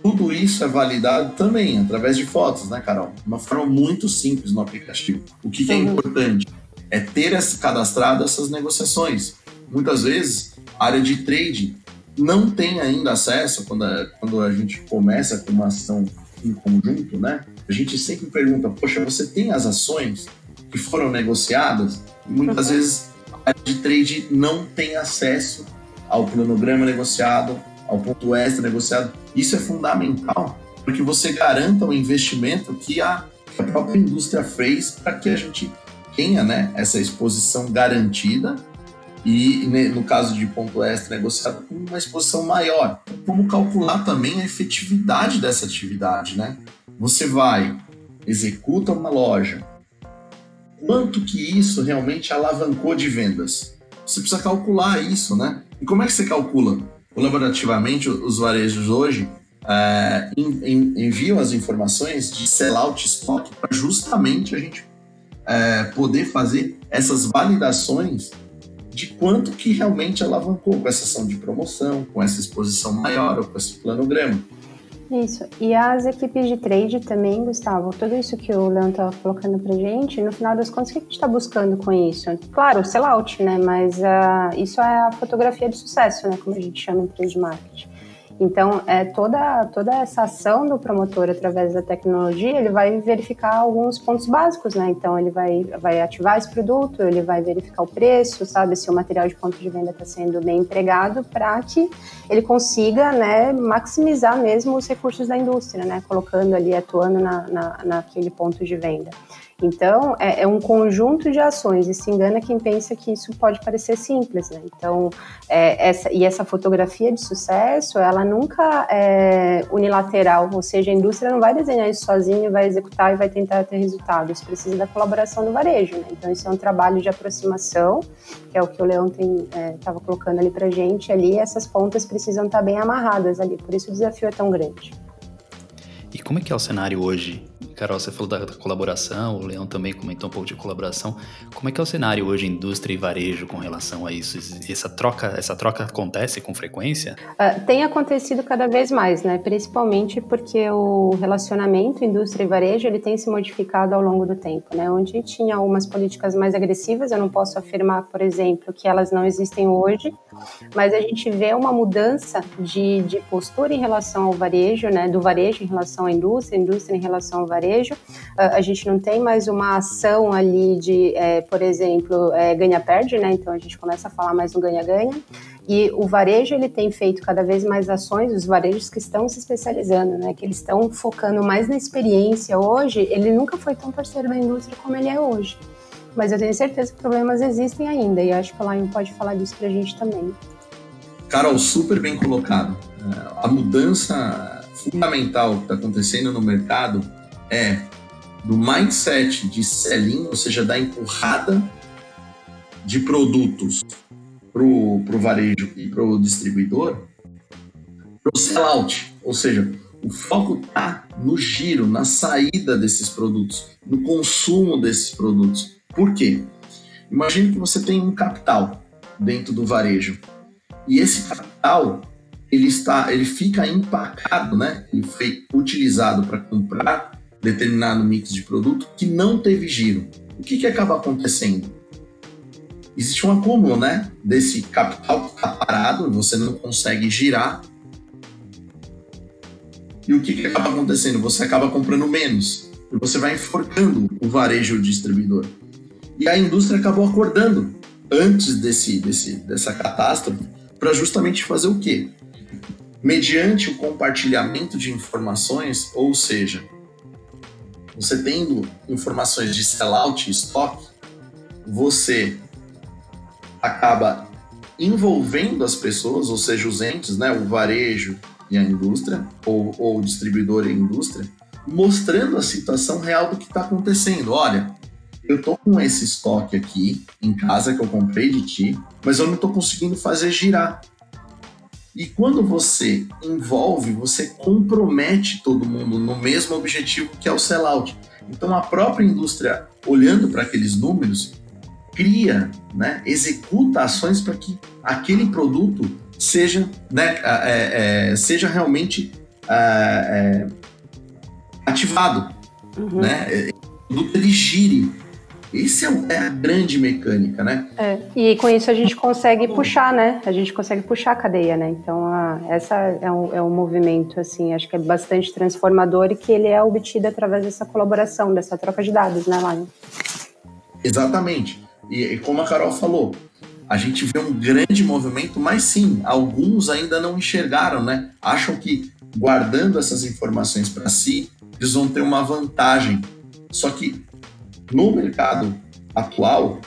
Tudo isso é validado também através de fotos, né, Carol? De uma forma muito simples no aplicativo. O que, que é importante? É ter cadastrado essas negociações muitas vezes a área de trade não tem ainda acesso quando a, quando a gente começa com uma ação em conjunto, né? A gente sempre pergunta, poxa, você tem as ações que foram negociadas? E muitas uhum. vezes a área de trade não tem acesso ao cronograma negociado, ao ponto extra negociado. Isso é fundamental para que você garanta o investimento que a, que a própria indústria fez para que a gente tenha né, essa exposição garantida e, no caso de ponto extra negociado, com uma exposição maior. Como calcular também a efetividade dessa atividade, né? Você vai, executa uma loja, quanto que isso realmente alavancou de vendas? Você precisa calcular isso, né? E como é que você calcula? Colaborativamente, os varejos hoje é, enviam as informações de sellout stock para justamente a gente é, poder fazer essas validações de quanto que realmente alavancou com essa ação de promoção, com essa exposição maior ou com esse planograma. Isso. E as equipes de trade também, Gustavo, tudo isso que o Leão estava colocando pra gente, no final das contas, o que a gente está buscando com isso? Claro, sellout, né? Mas uh, isso é a fotografia de sucesso, né? Como a gente chama em trade marketing. Então, é, toda, toda essa ação do promotor através da tecnologia, ele vai verificar alguns pontos básicos, né? Então, ele vai, vai ativar esse produto, ele vai verificar o preço, sabe? Se o material de ponto de venda está sendo bem empregado, para que ele consiga, né, maximizar mesmo os recursos da indústria, né? Colocando ali, atuando na, na, naquele ponto de venda. Então, é, é, um conjunto de ações e se engana quem pensa que isso pode parecer simples, né? Então, é, essa, e essa fotografia de sucesso, ela nunca é unilateral, ou seja, a indústria não vai desenhar isso sozinha, vai executar e vai tentar ter resultados, precisa da colaboração do varejo, né? Então, isso é um trabalho de aproximação, que é o que o Leão estava é, colocando ali para gente, ali essas pontas precisam estar tá bem amarradas ali, por isso o desafio é tão grande. E como é que é o cenário hoje Carol, você falou da, da, colaboração, o Leão também comentou um pouco de colaboração. Como é que é o cenário hoje, indústria e varejo, com relação a isso? Essa troca, essa troca acontece com frequência? Uh, tem acontecido cada vez mais, né? Principalmente porque o relacionamento indústria e varejo ele tem se modificado ao longo do tempo, né? Onde tinha algumas políticas mais agressivas, eu não posso afirmar, por exemplo, que elas não existem hoje, mas a gente vê uma mudança de, de postura em relação ao varejo, né? Do varejo em relação à indústria, indústria em relação ao varejo varejo. Ah, a gente não tem mais uma ação ali de, é, por exemplo, é, ganha-perde, né? Então a gente começa a falar mais no ganha-ganha. E o varejo ele tem feito cada vez mais ações, os varejos que estão se especializando, né? Que eles estão focando mais na experiência. Hoje, ele nunca foi tão parceiro da indústria como ele é hoje. Mas eu tenho certeza que problemas existem ainda, e acho que o Lion pode falar disso para a gente também. Carol, super bem colocado. É, a mudança fundamental que está acontecendo no mercado é do mindset de selling, ou seja, da empurrada de produtos para o varejo e para o distribuidor, para o sellout, ou seja, o foco está no giro, na saída desses produtos, no consumo desses produtos. Por quê? Imagine que você tem um capital dentro do varejo e esse capital ele está, ele fica empacado, né? Ele foi utilizado para comprar determinado mix de produto que não teve giro. O que, que acaba acontecendo? Existe um acúmulo, né? Desse capital que está parado, você não consegue girar. E o que, que acaba acontecendo? Você acaba comprando menos. E você vai enforcando o varejo o distribuidor. E a indústria acabou acordando antes desse, desse, dessa catástrofe para justamente fazer o quê? Mediante o compartilhamento de informações, ou seja, você tendo informações de sellout e estoque, você acaba envolvendo as pessoas, ou seja, os entes, né, o varejo e a indústria, ou, ou o distribuidor e a indústria, mostrando a situação real do que está acontecendo. Olha, eu tô com esse estoque aqui em casa que eu comprei de ti, mas eu não estou conseguindo fazer girar. E quando você envolve, você compromete todo mundo no mesmo objetivo que é o sellout. Então a própria indústria, olhando para aqueles números, cria, né, executa ações para que aquele produto seja, né, é, é, seja realmente é, é ativado, uhum. né, o produto ele gire isso é, é a grande mecânica, né? É, e com isso a gente consegue puxar, né? A gente consegue puxar a cadeia, né? Então, a, essa é um, é um movimento, assim, acho que é bastante transformador e que ele é obtido através dessa colaboração, dessa troca de dados, né, Lion? Exatamente. E, e como a Carol falou, a gente vê um grande movimento, mas sim, alguns ainda não enxergaram, né? Acham que guardando essas informações para si, eles vão ter uma vantagem. Só que no mercado atual,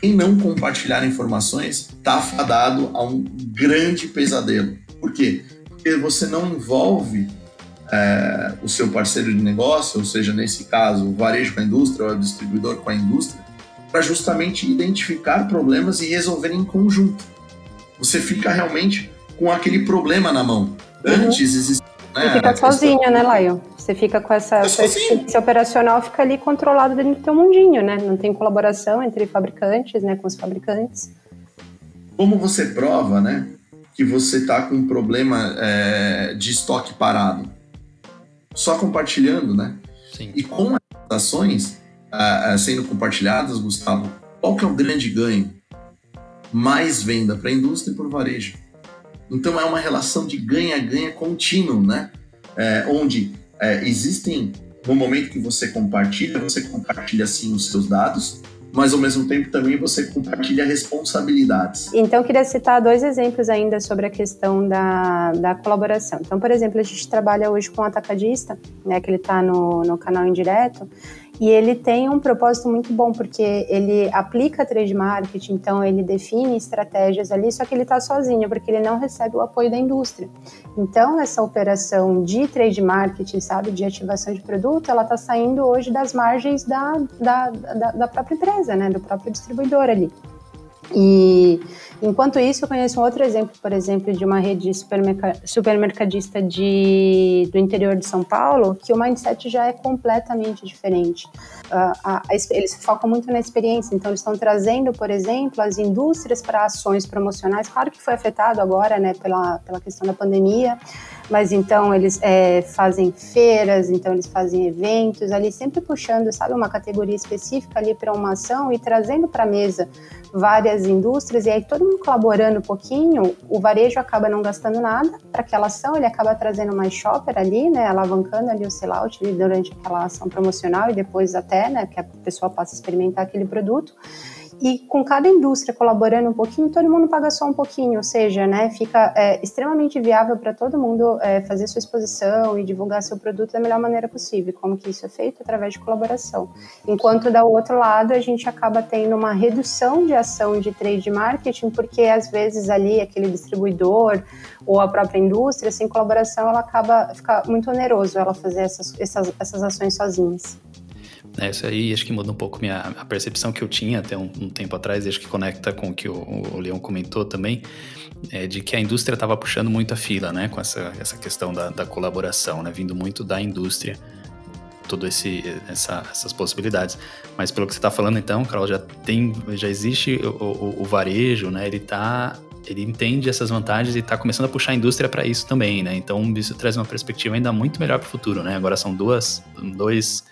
quem não compartilhar informações está fadado a um grande pesadelo. Por quê? Porque você não envolve é, o seu parceiro de negócio, ou seja, nesse caso, o varejo com a indústria ou o distribuidor com a indústria, para justamente identificar problemas e resolver em conjunto. Você fica realmente com aquele problema na mão. Uhum. Antes existia. Né, Você fica sozinho, questão... né, Laio? Você fica com essa. Esse operacional fica ali controlado dentro do teu mundinho, né? Não tem colaboração entre fabricantes, né, com os fabricantes. Como você prova, né, que você está com um problema é, de estoque parado? Só compartilhando, né? Sim. E com as ações uh, sendo compartilhadas, Gustavo, qual que é o grande ganho? Mais venda para a indústria e para o varejo. Então é uma relação de ganha-ganha contínuo, né? É, onde é, existem, no momento que você compartilha, você compartilha sim os seus dados, mas ao mesmo tempo também você compartilha responsabilidades. Então, eu queria citar dois exemplos ainda sobre a questão da, da colaboração. Então, por exemplo, a gente trabalha hoje com um atacadista, né, que ele está no, no canal indireto, e ele tem um propósito muito bom, porque ele aplica trade marketing, então ele define estratégias ali, só que ele está sozinho, porque ele não recebe o apoio da indústria. Então, essa operação de trade marketing, sabe, de ativação de produto, ela está saindo hoje das margens da, da, da, da própria empresa, né, do próprio distribuidor ali. E enquanto isso, eu conheço um outro exemplo, por exemplo, de uma rede supermercadista de, do interior de São Paulo, que o mindset já é completamente diferente. Uh, a, a, eles focam muito na experiência, então eles estão trazendo, por exemplo, as indústrias para ações promocionais. Claro que foi afetado agora, né, pela, pela questão da pandemia, mas então eles é, fazem feiras, então eles fazem eventos, ali sempre puxando, sabe, uma categoria específica ali para uma ação e trazendo para a mesa várias indústrias, e aí todo mundo colaborando um pouquinho, o varejo acaba não gastando nada para aquela ação, ele acaba trazendo mais shopper ali, né, alavancando ali o sellout durante aquela ação promocional e depois até, né, que a pessoa possa experimentar aquele produto e com cada indústria colaborando um pouquinho, todo mundo paga só um pouquinho, ou seja, né, fica é, extremamente viável para todo mundo é, fazer sua exposição e divulgar seu produto da melhor maneira possível. Como que isso é feito? Através de colaboração. Enquanto do outro lado, a gente acaba tendo uma redução de ação de trade marketing, porque às vezes ali aquele distribuidor ou a própria indústria, sem colaboração, ela acaba fica muito oneroso ela fazer essas, essas, essas ações sozinhas. É, isso aí acho que muda um pouco minha, a percepção que eu tinha até um, um tempo atrás, acho que conecta com o que o, o Leon comentou também, é, de que a indústria estava puxando muito a fila, né, com essa, essa questão da, da colaboração, né, vindo muito da indústria, todas esse, essa, essas possibilidades. Mas pelo que você está falando, então, Carol, já tem, já existe o, o, o varejo, né, ele tá ele entende essas vantagens e está começando a puxar a indústria para isso também, né? Então isso traz uma perspectiva ainda muito melhor para o futuro, né? Agora são duas, dois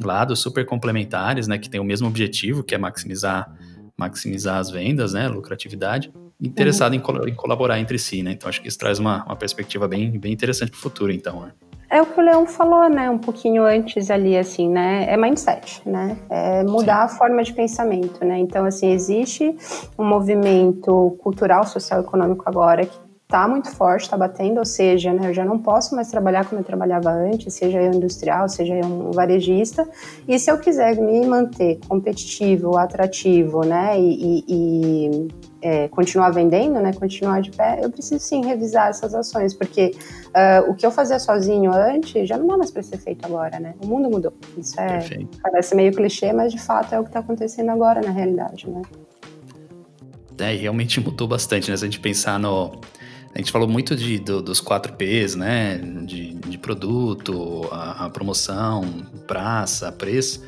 lados super complementares, né, que tem o mesmo objetivo, que é maximizar maximizar as vendas, né, lucratividade, interessado uhum. em, col em, colaborar entre si, né? Então acho que isso traz uma, uma perspectiva bem, bem interessante para o futuro, então. Né? É o que o Leão falou, né, um pouquinho antes ali, assim, né, é mindset, né, é mudar Sim. a forma de pensamento, né, então, assim, existe um movimento cultural, social, econômico agora que está muito forte, está batendo, ou seja, né, eu já não posso mais trabalhar como eu trabalhava antes, seja eu industrial, seja eu um varejista, e se eu quiser me manter competitivo, atrativo, né, e, e é, continuar vendendo, né, continuar de pé, eu preciso sim revisar essas ações, porque uh, o que eu fazia sozinho antes já não dá mais para ser feito agora, né, o mundo mudou, isso é, Perfeito. parece meio clichê, mas de fato é o que está acontecendo agora na realidade, né. É, realmente mudou bastante, né, se a gente pensar no a gente falou muito de, do, dos 4 Ps, né? De, de produto, a, a, promoção, praça, preço.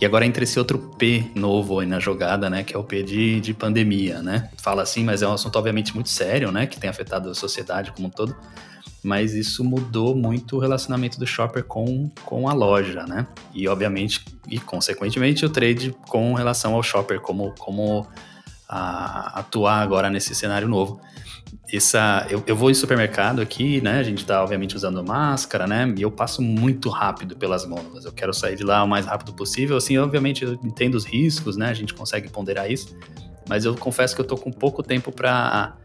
E agora entra esse outro P novo aí na jogada, né? Que é o P de, de pandemia, né? Fala assim, mas é um assunto obviamente muito sério, né? Que tem afetado a sociedade como um todo. Mas isso mudou muito o relacionamento do shopper com, com a loja, né? E obviamente, e consequentemente, o trade com relação ao shopper, como, como a, atuar agora nesse cenário novo essa eu, eu vou em supermercado aqui, né? A gente tá obviamente usando máscara, né? E eu passo muito rápido pelas gôndolas. Eu quero sair de lá o mais rápido possível. Assim, obviamente eu entendo os riscos, né? A gente consegue ponderar isso. mas eu confesso que eu tô com pouco tempo para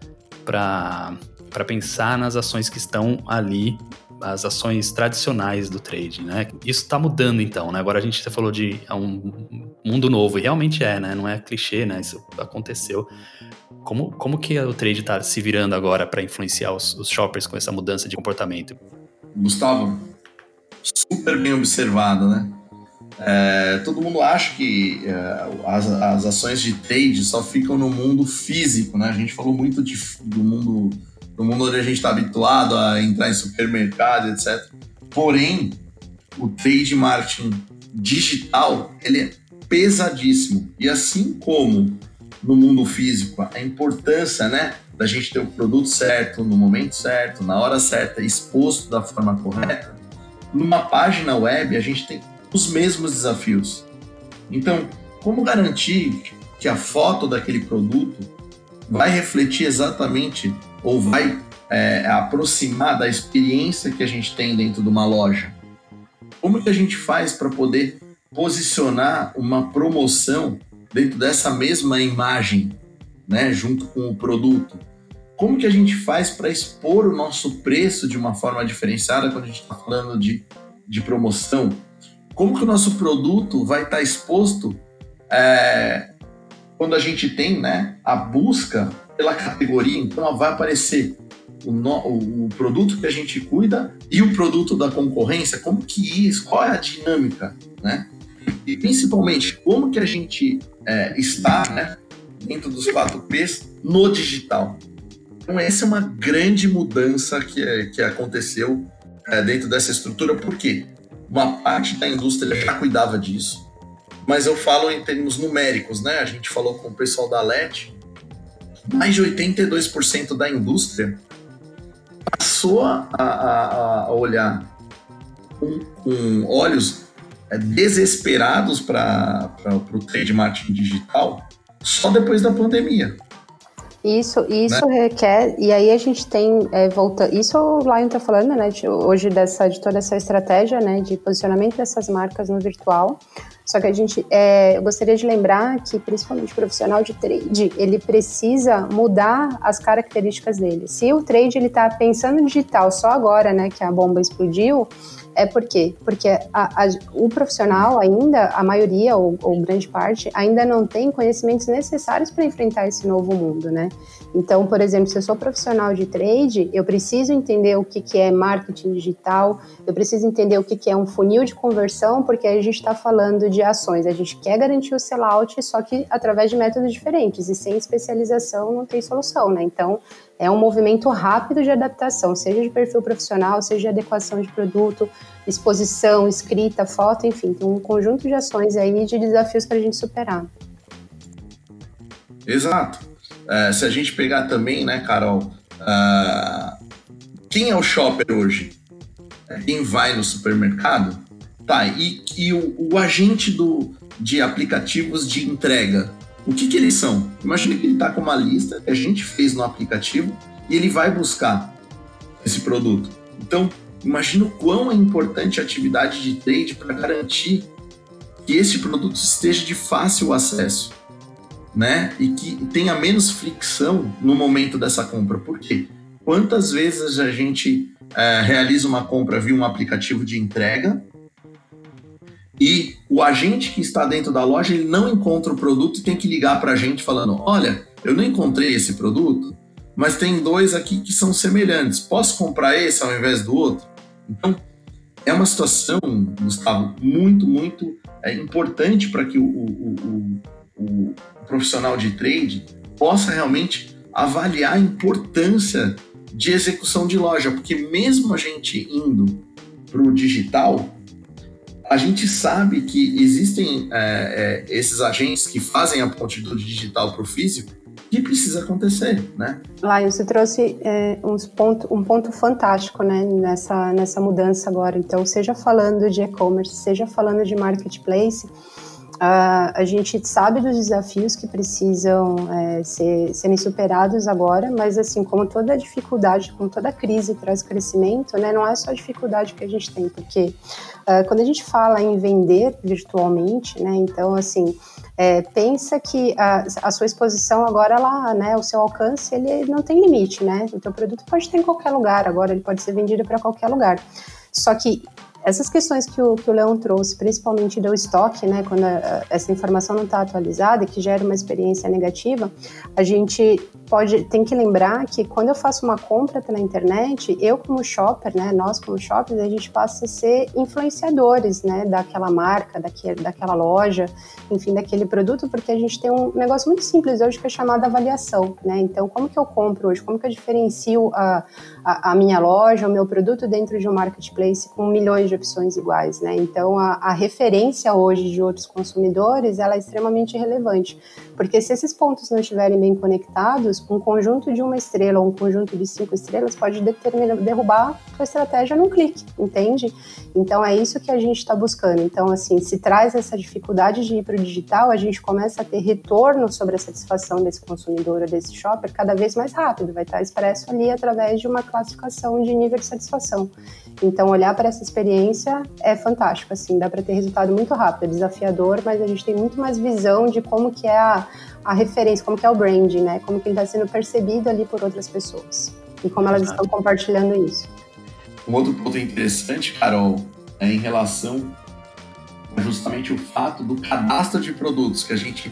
para pensar nas ações que estão ali as ações tradicionais do trade, né? Isso está mudando então, né? Agora a gente falou de é um mundo novo, e realmente é, né? Não é clichê, né? Isso aconteceu. Como, como que o trade está se virando agora para influenciar os, os shoppers com essa mudança de comportamento? Gustavo, super bem observado, né? É, todo mundo acha que é, as, as ações de trade só ficam no mundo físico, né? A gente falou muito de, do mundo no mundo onde a gente está habituado a entrar em supermercado, etc. Porém, o trade marketing digital ele é pesadíssimo. E assim como no mundo físico, a importância né, da gente ter o produto certo, no momento certo, na hora certa, exposto da forma correta, numa página web a gente tem os mesmos desafios. Então, como garantir que a foto daquele produto vai refletir exatamente ou vai é, aproximar da experiência que a gente tem dentro de uma loja? Como que a gente faz para poder posicionar uma promoção dentro dessa mesma imagem, né, junto com o produto? Como que a gente faz para expor o nosso preço de uma forma diferenciada quando a gente está falando de, de promoção? Como que o nosso produto vai estar tá exposto é, quando a gente tem né, a busca pela categoria, então vai aparecer o, no, o, produto que a gente cuida e o produto da concorrência, como que isso, qual é a dinâmica, né? E principalmente, como que a gente é, está né, dentro dos 4Ps no digital. Então essa é uma grande mudança que, é, que aconteceu é, dentro dessa estrutura, porque uma parte da indústria já cuidava disso, mas eu falo em termos numéricos, né? A gente falou com o pessoal da LED, mais de 82% da indústria passou a, a, a olhar com, com, olhos desesperados para o trade marketing digital só depois da pandemia. Isso, isso né? requer, e aí a gente tem, é, volta, isso o Lion está falando, né, de, hoje dessa, de toda essa estratégia, né, de posicionamento dessas marcas no virtual, só que a gente, é, eu gostaria de lembrar que, principalmente o profissional de trade, ele precisa mudar as características dele. Se o trade ele está pensando no digital só agora, né, que a bomba explodiu, é por quê? Porque a, a, o profissional ainda, a maioria ou, ou, grande parte, ainda não tem conhecimentos necessários para enfrentar esse novo mundo, né? Então, por exemplo, se eu sou profissional de trade, eu preciso entender o que, que é marketing digital, eu preciso entender o que, que é um funil de conversão, porque a gente está falando de ações, a gente quer garantir o sellout, só que através de métodos diferentes, e sem especialização não tem solução, né? Então, é um movimento rápido de adaptação, seja de perfil profissional, seja de adequação de produto, exposição, escrita, foto, enfim, tem um conjunto de ações aí de desafios para a gente superar. Exato. É, se a gente pegar também, né, Carol, uh, quem é o shopper hoje? É, quem vai no supermercado? Tá, e, e o, o agente do, de aplicativos de entrega, o que, que eles são? Imagina que ele está com uma lista que a gente fez no aplicativo e ele vai buscar esse produto. Então, imagina o quão é importante a atividade de trade para garantir que esse produto esteja de fácil acesso, né? E que tenha menos fricção no momento dessa compra. Por quê? Quantas vezes a gente é, realiza uma compra via um aplicativo de entrega e o agente que está dentro da loja ele não encontra o produto e tem que ligar para a gente falando: olha, eu não encontrei esse produto, mas tem dois aqui que são semelhantes. Posso comprar esse ao invés do outro? Então, é uma situação, Gustavo, muito, muito é, importante para que o, o, o, o profissional de trade possa realmente avaliar a importância de execução de loja, porque mesmo a gente indo para o digital, a gente sabe que existem é, é, esses agentes que fazem a ponte do digital para o físico que precisa acontecer, né? Lion, você trouxe é, ponto, um ponto fantástico, né, nessa, nessa mudança agora. Então, seja falando de e-commerce, seja falando de marketplace, Uh, a gente sabe dos desafios que precisam é, ser, serem superados agora, mas assim, como toda dificuldade, como toda crise traz crescimento, né, não é só a dificuldade que a gente tem, porque uh, quando a gente fala em vender virtualmente, né, então assim, é, pensa que a, a, sua exposição agora, né, o seu alcance, ele não tem limite, né, o teu produto pode estar em qualquer lugar agora, ele pode ser vendido para qualquer lugar. Só que essas questões que o, que o Leão trouxe, principalmente do estoque, né, quando a, essa informação não está atualizada, que gera uma experiência negativa, a gente pode tem que lembrar que quando eu faço uma compra pela internet, eu como shopper, né, nós como shoppers, a gente passa a ser influenciadores, né, daquela marca, daquele, daquela loja, enfim, daquele produto, porque a gente tem um negócio muito simples hoje que é chamado avaliação, né? Então, como que eu compro hoje? Como que eu diferencio a, a, a minha loja, o meu produto dentro de um marketplace com milhões de opções iguais, né? Então, a, a referência hoje de outros consumidores, ela é extremamente relevante, porque se esses pontos não estiverem bem conectados, um conjunto de uma estrela ou um conjunto de cinco estrelas pode determinar, derrubar a estratégia num clique, entende? Então, é isso que a gente está buscando. Então, assim, se traz essa dificuldade de ir para o digital, a gente começa a ter retorno sobre a satisfação desse consumidor ou desse shopper cada vez mais rápido, vai estar expresso ali através de uma classificação de nível de satisfação. Então, olhar para essa experiência é fantástico, assim, dá para ter resultado muito rápido, é desafiador, mas a gente tem muito mais visão de como que é a, a referência, como que é o branding, né? Como que ele está sendo percebido ali por outras pessoas e como elas estão compartilhando isso. Um outro ponto interessante, Carol, é em relação justamente o fato do cadastro de produtos que a gente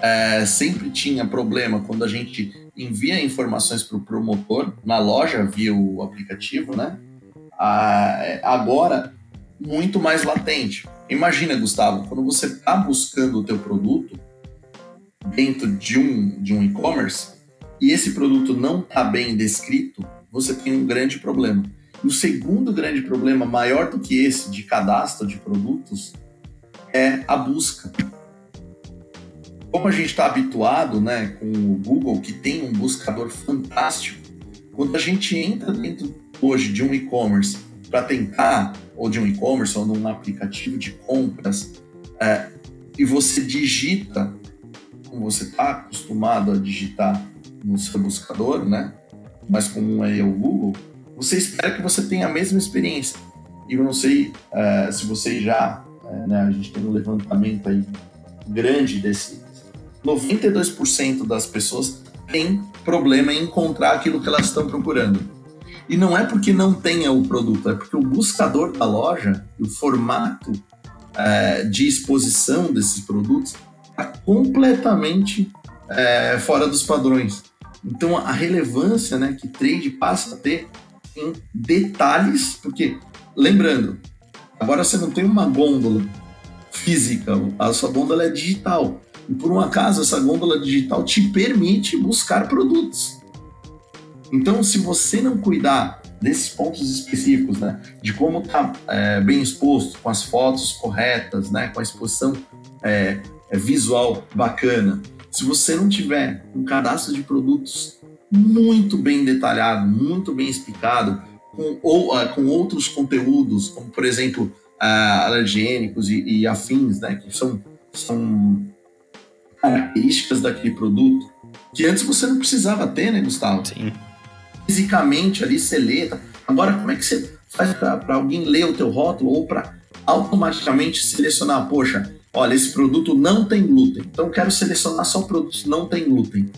é, sempre tinha problema quando a gente envia informações para o promotor na loja via o aplicativo, né? Agora muito mais latente. Imagina, Gustavo, quando você está buscando o teu produto dentro de um, de um e-commerce e esse produto não está bem descrito, você tem um grande problema. E o segundo grande problema, maior do que esse de cadastro de produtos, é a busca. Como a gente está habituado né, com o Google, que tem um buscador fantástico, quando a gente entra dentro hoje de um e-commerce para tentar, ou de um e-commerce, ou de um aplicativo de compras, é, e você digita, como você está acostumado a digitar no seu buscador, né? mais comum é o Google, você espera que você tenha a mesma experiência. E eu não sei é, se você já, é, né, a gente tem um levantamento aí grande desse, 92% das pessoas têm problema em encontrar aquilo que elas estão procurando. E não é porque não tenha o produto, é porque o buscador da loja, o formato é, de exposição desses produtos, está completamente é, fora dos padrões. Então a relevância né, que trade passa a ter em detalhes, porque lembrando, agora você não tem uma gôndola física, a sua gôndola é digital. E por um acaso essa gôndola digital te permite buscar produtos. Então, se você não cuidar desses pontos específicos, né, de como está é, bem exposto, com as fotos corretas, né, com a exposição é, é, visual bacana, se você não tiver um cadastro de produtos muito bem detalhado, muito bem explicado, com, ou, uh, com outros conteúdos, como por exemplo uh, alergênicos e, e, afins, né, que são, são características daquele produto, que antes você não precisava ter, né, Gustavo? Sim fisicamente ali você lê. Tá? Agora, como é que você faz para alguém ler o teu rótulo ou para automaticamente selecionar, poxa, olha, esse produto não tem glúten, então quero selecionar só produtos que não tem glúten.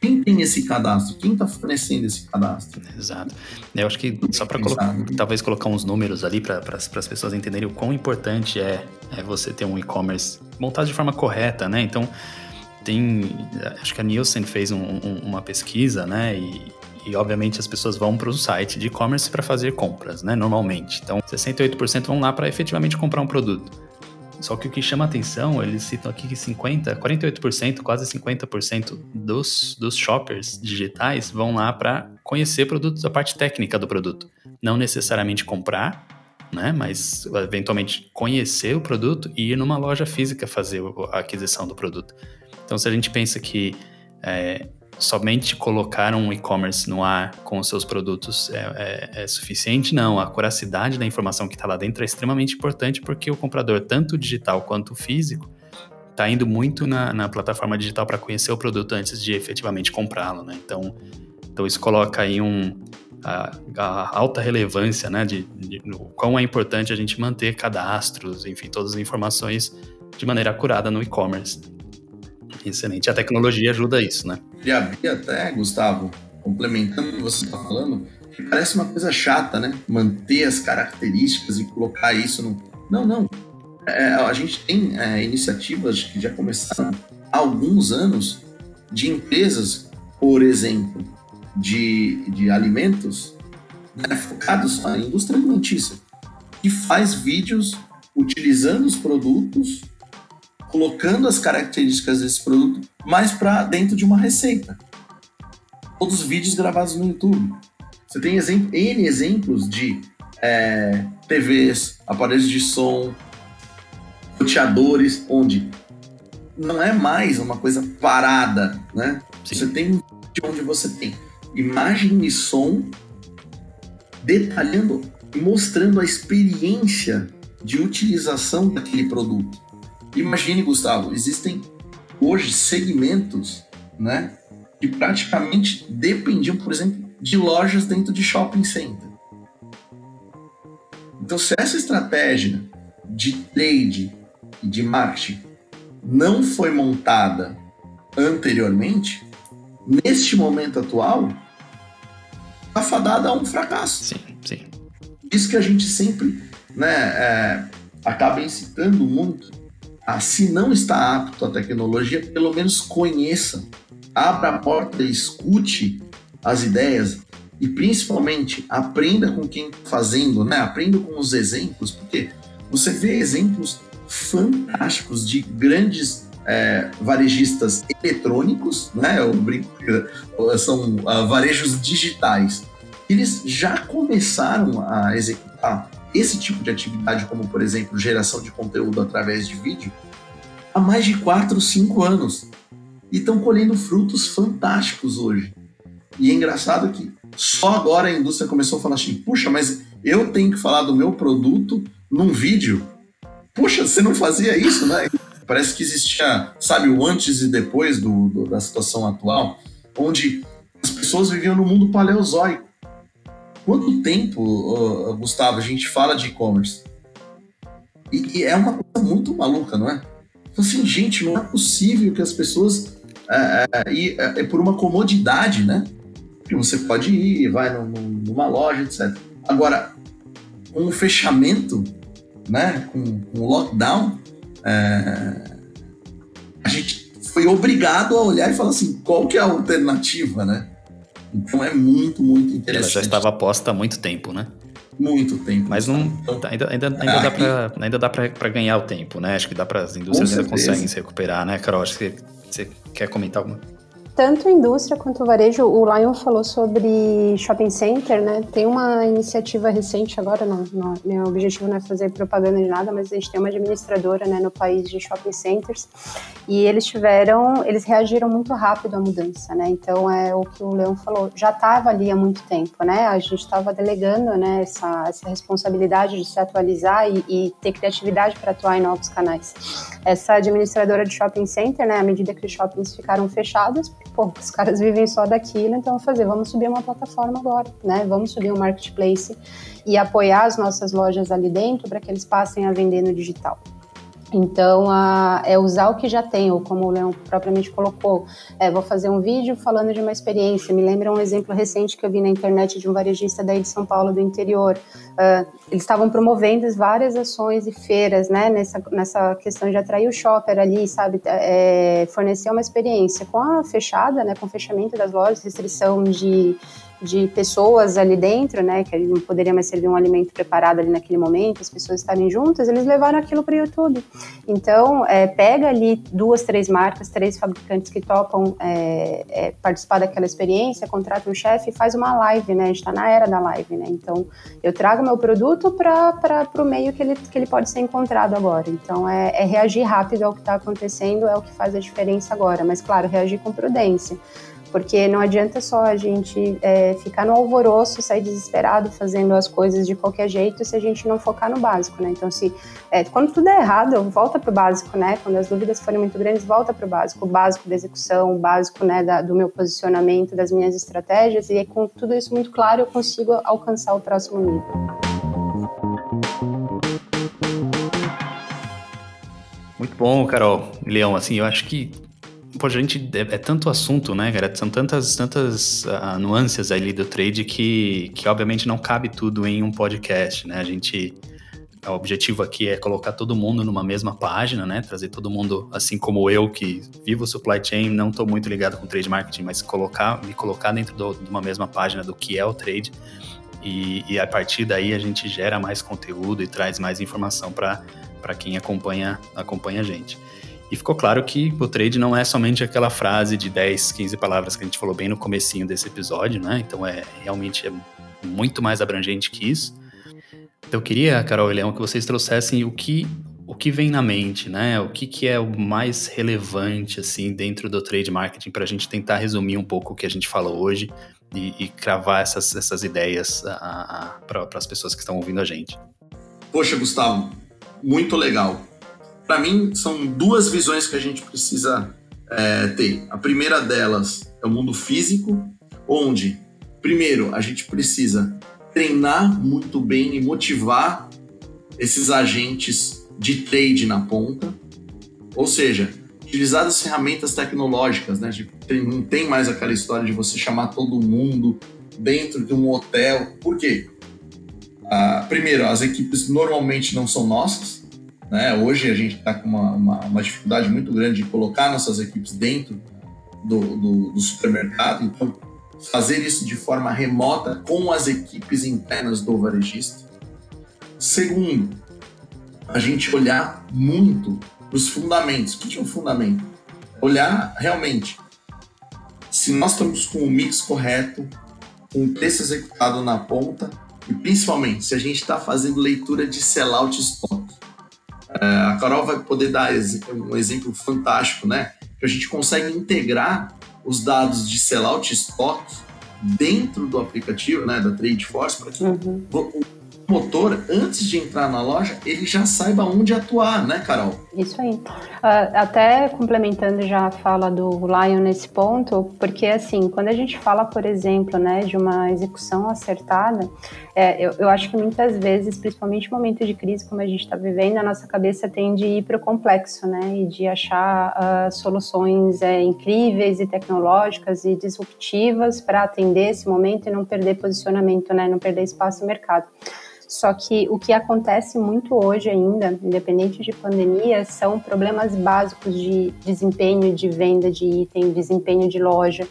Quem tem esse cadastro? Quem está fornecendo esse cadastro? Exato. Eu acho que só para colocar, talvez colocar uns números ali para as pessoas entenderem o quão importante é, é você ter um e-commerce montado de forma correta, né? Então, tem, acho que a Nielsen fez um, um, uma pesquisa, né? E, e obviamente as pessoas vão para o site de e-commerce para fazer compras, né? Normalmente. Então, 68% vão lá para efetivamente comprar um produto. Só que o que chama atenção, eles citam aqui que 50, 48%, quase 50% dos, dos shoppers digitais vão lá para conhecer produtos, a parte técnica do produto. Não necessariamente comprar, né? Mas eventualmente conhecer o produto e ir numa loja física fazer a aquisição do produto. Então, se a gente pensa que é, somente colocar um e-commerce no ar com os seus produtos é, é, é suficiente, não. A curacidade da informação que está lá dentro é extremamente importante porque o comprador, tanto digital quanto físico, tá indo muito na, na plataforma digital para conhecer o produto antes de efetivamente comprá-lo, né? Então, então isso coloca aí um, a, a alta relevância, né, de, de, no quão é importante a gente manter cadastros, enfim, todas as informações de maneira acurada no e-commerce. Excelente. A tecnologia ajuda isso, né? E abrir até, Gustavo, complementando o que você está falando, parece uma coisa chata, né? Manter as características e colocar isso no. Não, não. É, a gente tem é, iniciativas que já começaram há alguns anos de empresas, por exemplo, de, de alimentos né, focados na indústria alimentícia, que faz vídeos utilizando os produtos colocando as características desse produto mais para dentro de uma receita. Todos os vídeos gravados no YouTube. Você tem exemplo, N exemplos de é, TVs, aparelhos de som, roteadores, onde não é mais uma coisa parada, né? Sim. Você tem de onde você tem imagem e som detalhando e mostrando a experiência de utilização daquele produto. Imagine, Gustavo, existem hoje segmentos, né, que praticamente dependiam, por exemplo, de lojas dentro de shopping center. Então, se essa estratégia de trade e de marketing não foi montada anteriormente, neste momento atual, está fadada a um fracasso. Sim, sim. Isso que a gente sempre né, é, acaba incitando muito se não está apto à tecnologia, pelo menos conheça, abra a porta escute as ideias e principalmente aprenda com quem está fazendo, né? Aprenda com os exemplos, porque você vê exemplos fantásticos de grandes é, varejistas eletrônicos, né? Eu brinco são uh, varejos digitais. Eles já começaram a executar esse tipo de atividade, como por exemplo geração de conteúdo através de vídeo, há mais de 4, 5 anos. E estão colhendo frutos fantásticos hoje. E é engraçado que só agora a indústria começou a falar assim: puxa, mas eu tenho que falar do meu produto num vídeo. Puxa, você não fazia isso, né? Parece que existia, sabe, o antes e depois do, do da situação atual, onde as pessoas viviam no mundo paleozoico. Quanto tempo, Gustavo, a gente fala de e-commerce? E, e, é uma coisa muito maluca, não é? Então, assim, gente, não é possível que as pessoas. É, é, é, é por uma comodidade, né? Que você pode ir, vai numa loja, etc. Agora, o fechamento, né? Com, com o lockdown, é, a gente foi obrigado a olhar e falar assim: qual que é a alternativa, né? Então é muito, muito interessante. Ela já estava posta há muito tempo, né? Muito tempo. Mas não, então, ainda, ainda, ainda, ah, dá pra, ainda dá para ganhar o tempo, né? Acho que dá para as indústrias ainda conseguem se recuperar, né, Carol? Acho que você quer comentar alguma tanto indústria quanto varejo, o Lion falou sobre shopping center, né? Tem uma iniciativa recente agora, não, não, meu objetivo não é fazer propaganda de nada, mas a gente tem uma administradora né, no país de shopping centers e eles tiveram, eles reagiram muito rápido à mudança, né? Então é o que o Leão falou, já estava ali há muito tempo, né? A gente estava delegando né, essa, essa responsabilidade de se atualizar e, e ter criatividade para atuar em novos canais. Essa administradora de shopping center, né, à medida que os shoppings ficaram fechados, pô, os caras vivem só daquilo, então vamos fazer, vamos subir uma plataforma agora, né? Vamos subir um marketplace e apoiar as nossas lojas ali dentro para que eles passem a vender no digital. Então, a, é usar o que já tem, ou como o Leão propriamente colocou, é, vou fazer um vídeo falando de uma experiência. Me lembra um exemplo recente que eu vi na internet de um varejista daí de São Paulo, do interior. Uh, eles estavam promovendo várias ações e feiras, né, nessa, nessa questão de atrair o shopper ali, sabe, é, fornecer uma experiência com a fechada, né, com o fechamento das lojas, restrição de de pessoas ali dentro, né, que não poderia mais servir um alimento preparado ali naquele momento, as pessoas estarem juntas, eles levaram aquilo para o YouTube. Então, é, pega ali duas, três marcas, três fabricantes que topam é, é, participar daquela experiência, contrata um chefe e faz uma live, né, a gente está na era da live, né, então eu trago meu produto para o meio que ele, que ele pode ser encontrado agora. Então, é, é reagir rápido ao que está acontecendo, é o que faz a diferença agora, mas claro, reagir com prudência porque não adianta só a gente é, ficar no alvoroço, sair desesperado fazendo as coisas de qualquer jeito se a gente não focar no básico, né? Então, se é, quando tudo é errado, volta para o básico, né? Quando as dúvidas forem muito grandes, volta para o básico, o básico da execução, o básico né, da, do meu posicionamento, das minhas estratégias, e com tudo isso muito claro, eu consigo alcançar o próximo nível. Muito bom, Carol. Leão, assim, eu acho que Pô, gente é, é, tanto assunto, né, cara? São tantas, tantas uh, nuances ali do trade que, que obviamente não cabe tudo em um podcast, né? A gente o objetivo aqui é colocar todo mundo numa mesma página, né? Trazer todo mundo, assim como eu, que vivo supply chain, não estou muito ligado com trade marketing, mas colocar, me colocar dentro do, de uma mesma página do que é o trade. E, e a partir daí a gente gera mais conteúdo e traz mais informação para quem acompanha, acompanha a gente. E ficou claro que o trade não é somente aquela frase de 10, 15 palavras que a gente falou bem no comecinho desse episódio, né? Então é realmente é muito mais abrangente que isso. Então, eu queria, Carol e Leão, que vocês trouxessem o que o que vem na mente, né? O que, que é o mais relevante assim dentro do trade marketing para a gente tentar resumir um pouco o que a gente falou hoje e, e cravar essas, essas ideias para as pessoas que estão ouvindo a gente. Poxa, Gustavo, muito legal para mim, são duas visões que a gente precisa é, ter. A primeira delas é o mundo físico, onde, primeiro, a gente precisa treinar muito bem e motivar esses agentes de trade na ponta, ou seja, utilizar as ferramentas tecnológicas, né? Não tem mais aquela história de você chamar todo mundo dentro de um hotel. Por quê? Ah, primeiro, as equipes normalmente não são nossas, né? Hoje a gente está com uma, uma, uma, dificuldade muito grande de colocar nossas equipes dentro do, do, do supermercado, então fazer isso de forma remota com as equipes internas do varejista. Segundo, a gente olhar muito os fundamentos. O que é um fundamento? Olhar realmente se nós estamos com o mix correto, com o preço executado na ponta e principalmente se a gente está fazendo leitura de sellout stock. É, a Carol vai poder dar um exemplo fantástico, né? Que a gente consegue integrar os dados de sellout stock dentro do aplicativo, né, da Trade Force, para que uhum. o motor, antes de entrar na loja, ele já saiba onde atuar, né, Carol? Isso aí. Uh, até complementando já a fala do Lion nesse ponto, porque assim, quando a gente fala, por exemplo, né, de uma execução acertada, é, eu, eu, acho que muitas vezes, principalmente no momento de crise como a gente está vivendo, a nossa cabeça tende a ir para o complexo, né, e de achar uh, soluções é, incríveis e tecnológicas e disruptivas para atender esse momento e não perder posicionamento, né, não perder espaço no mercado. Só que o que acontece muito hoje ainda, independente de pandemia, são problemas básicos de desempenho de venda de item, desempenho de loja.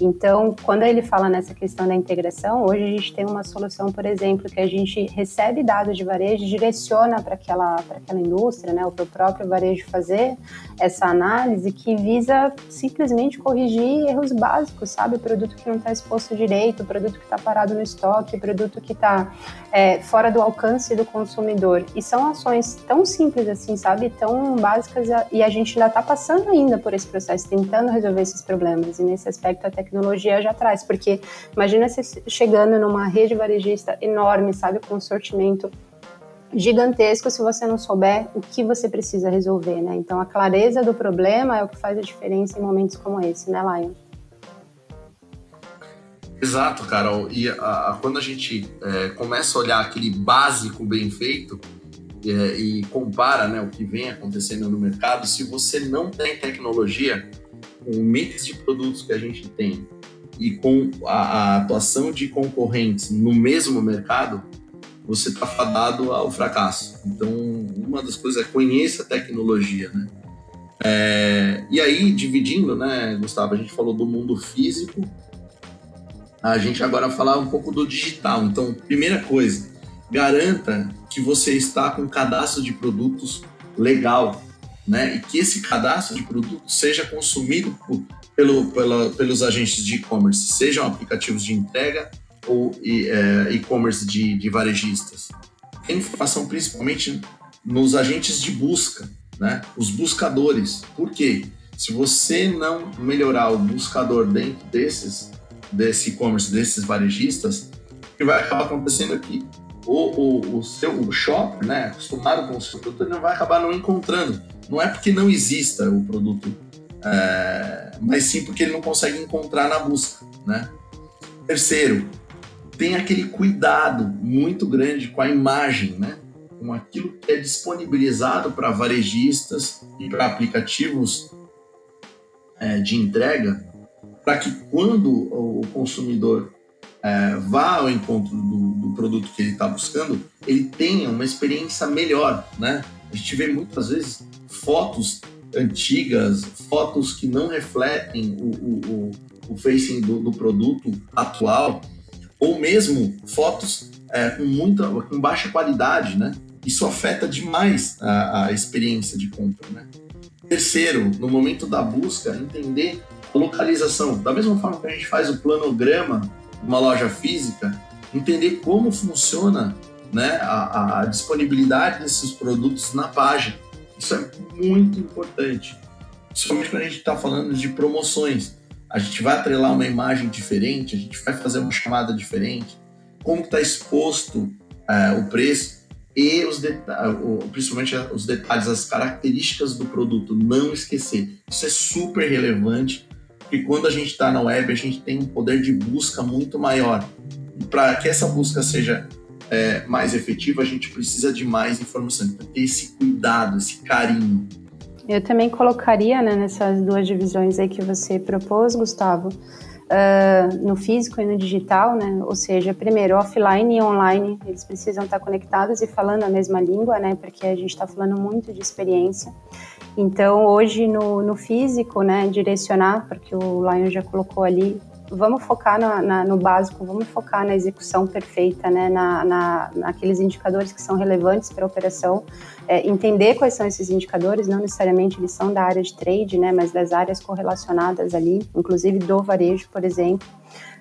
Então, quando ele fala nessa questão da integração, hoje a gente tem uma solução, por exemplo, que a gente recebe dados de varejo, direciona para aquela, aquela indústria, né, ou para o próprio varejo fazer essa análise que visa simplesmente corrigir erros básicos, sabe? Produto que não está exposto direito, produto que está parado no estoque, produto que está é, fora do alcance do consumidor. E são ações tão simples assim, sabe? Tão básicas e a gente ainda está passando ainda por esse processo, tentando resolver esses problemas. E nesse aspecto, até tecnologia já traz, porque imagina você chegando numa rede varejista enorme, sabe, com um sortimento gigantesco se você não souber o que você precisa resolver, né? Então a clareza do problema é o que faz a diferença em momentos como esse, né, Lion? Exato, Carol. E a, a, quando a gente é, começa a olhar aquele básico bem feito é, e compara né, o que vem acontecendo no mercado, se você não tem tecnologia, com o mix de produtos que a gente tem e com a, a atuação de concorrentes no mesmo mercado, você está fadado ao fracasso. Então, uma das coisas é conheça a tecnologia, né? É, e aí, dividindo, né, Gustavo, a gente falou do mundo físico, a gente agora falar um pouco do digital. Então, primeira coisa, garanta que você está com um cadastro de produtos legal, né? E que esse cadastro de produto seja consumido por, pelo, pela, pelos agentes de e-commerce, sejam aplicativos de entrega ou é, e-commerce de, de varejistas. Tem informação principalmente nos agentes de busca, né? Os buscadores. Por quê? Se você não melhorar o buscador dentro desses, desse e-commerce, desses varejistas, o que vai acabar acontecendo aqui? O, o, o seu shopper, né, acostumado com o seu produto, ele não vai acabar não encontrando. Não é porque não exista o produto, é, mas sim porque ele não consegue encontrar na busca, né? Terceiro, tem aquele cuidado muito grande com a imagem, né? Com aquilo que é disponibilizado para varejistas e para aplicativos é, de entrega, para que quando o consumidor é, vá ao encontro do, do produto que ele está buscando, ele tenha uma experiência melhor, né? A gente vê muitas vezes fotos antigas, fotos que não refletem o, o, o, o facing do, do, produto atual, ou mesmo fotos é, com muita, com baixa qualidade, né? Isso afeta demais a, a experiência de compra, né? Terceiro, no momento da busca, entender a localização. Da mesma forma que a gente faz o planograma uma loja física, entender como funciona né, a, a disponibilidade desses produtos na página. Isso é muito importante. Principalmente quando a gente está falando de promoções. A gente vai atrelar uma imagem diferente, a gente vai fazer uma chamada diferente, como está exposto é, o preço e os principalmente os detalhes, as características do produto, não esquecer. Isso é super relevante, porque quando a gente está na web, a gente tem um poder de busca muito maior. E para que essa busca seja é, mais efetiva, a gente precisa de mais informação, então, ter esse cuidado, esse carinho. Eu também colocaria né, nessas duas divisões aí que você propôs, Gustavo, uh, no físico e no digital, né? Ou seja, primeiro offline e online, eles precisam estar conectados e falando a mesma língua, né? Porque a gente está falando muito de experiência. Então, hoje no, no físico, né, direcionar, porque o Lion já colocou ali, vamos focar na, na, no básico, vamos focar na execução perfeita, né, na, na naqueles indicadores que são relevantes para a operação, é, entender quais são esses indicadores, não necessariamente eles são da área de trade, né, mas das áreas correlacionadas ali, inclusive do varejo, por exemplo.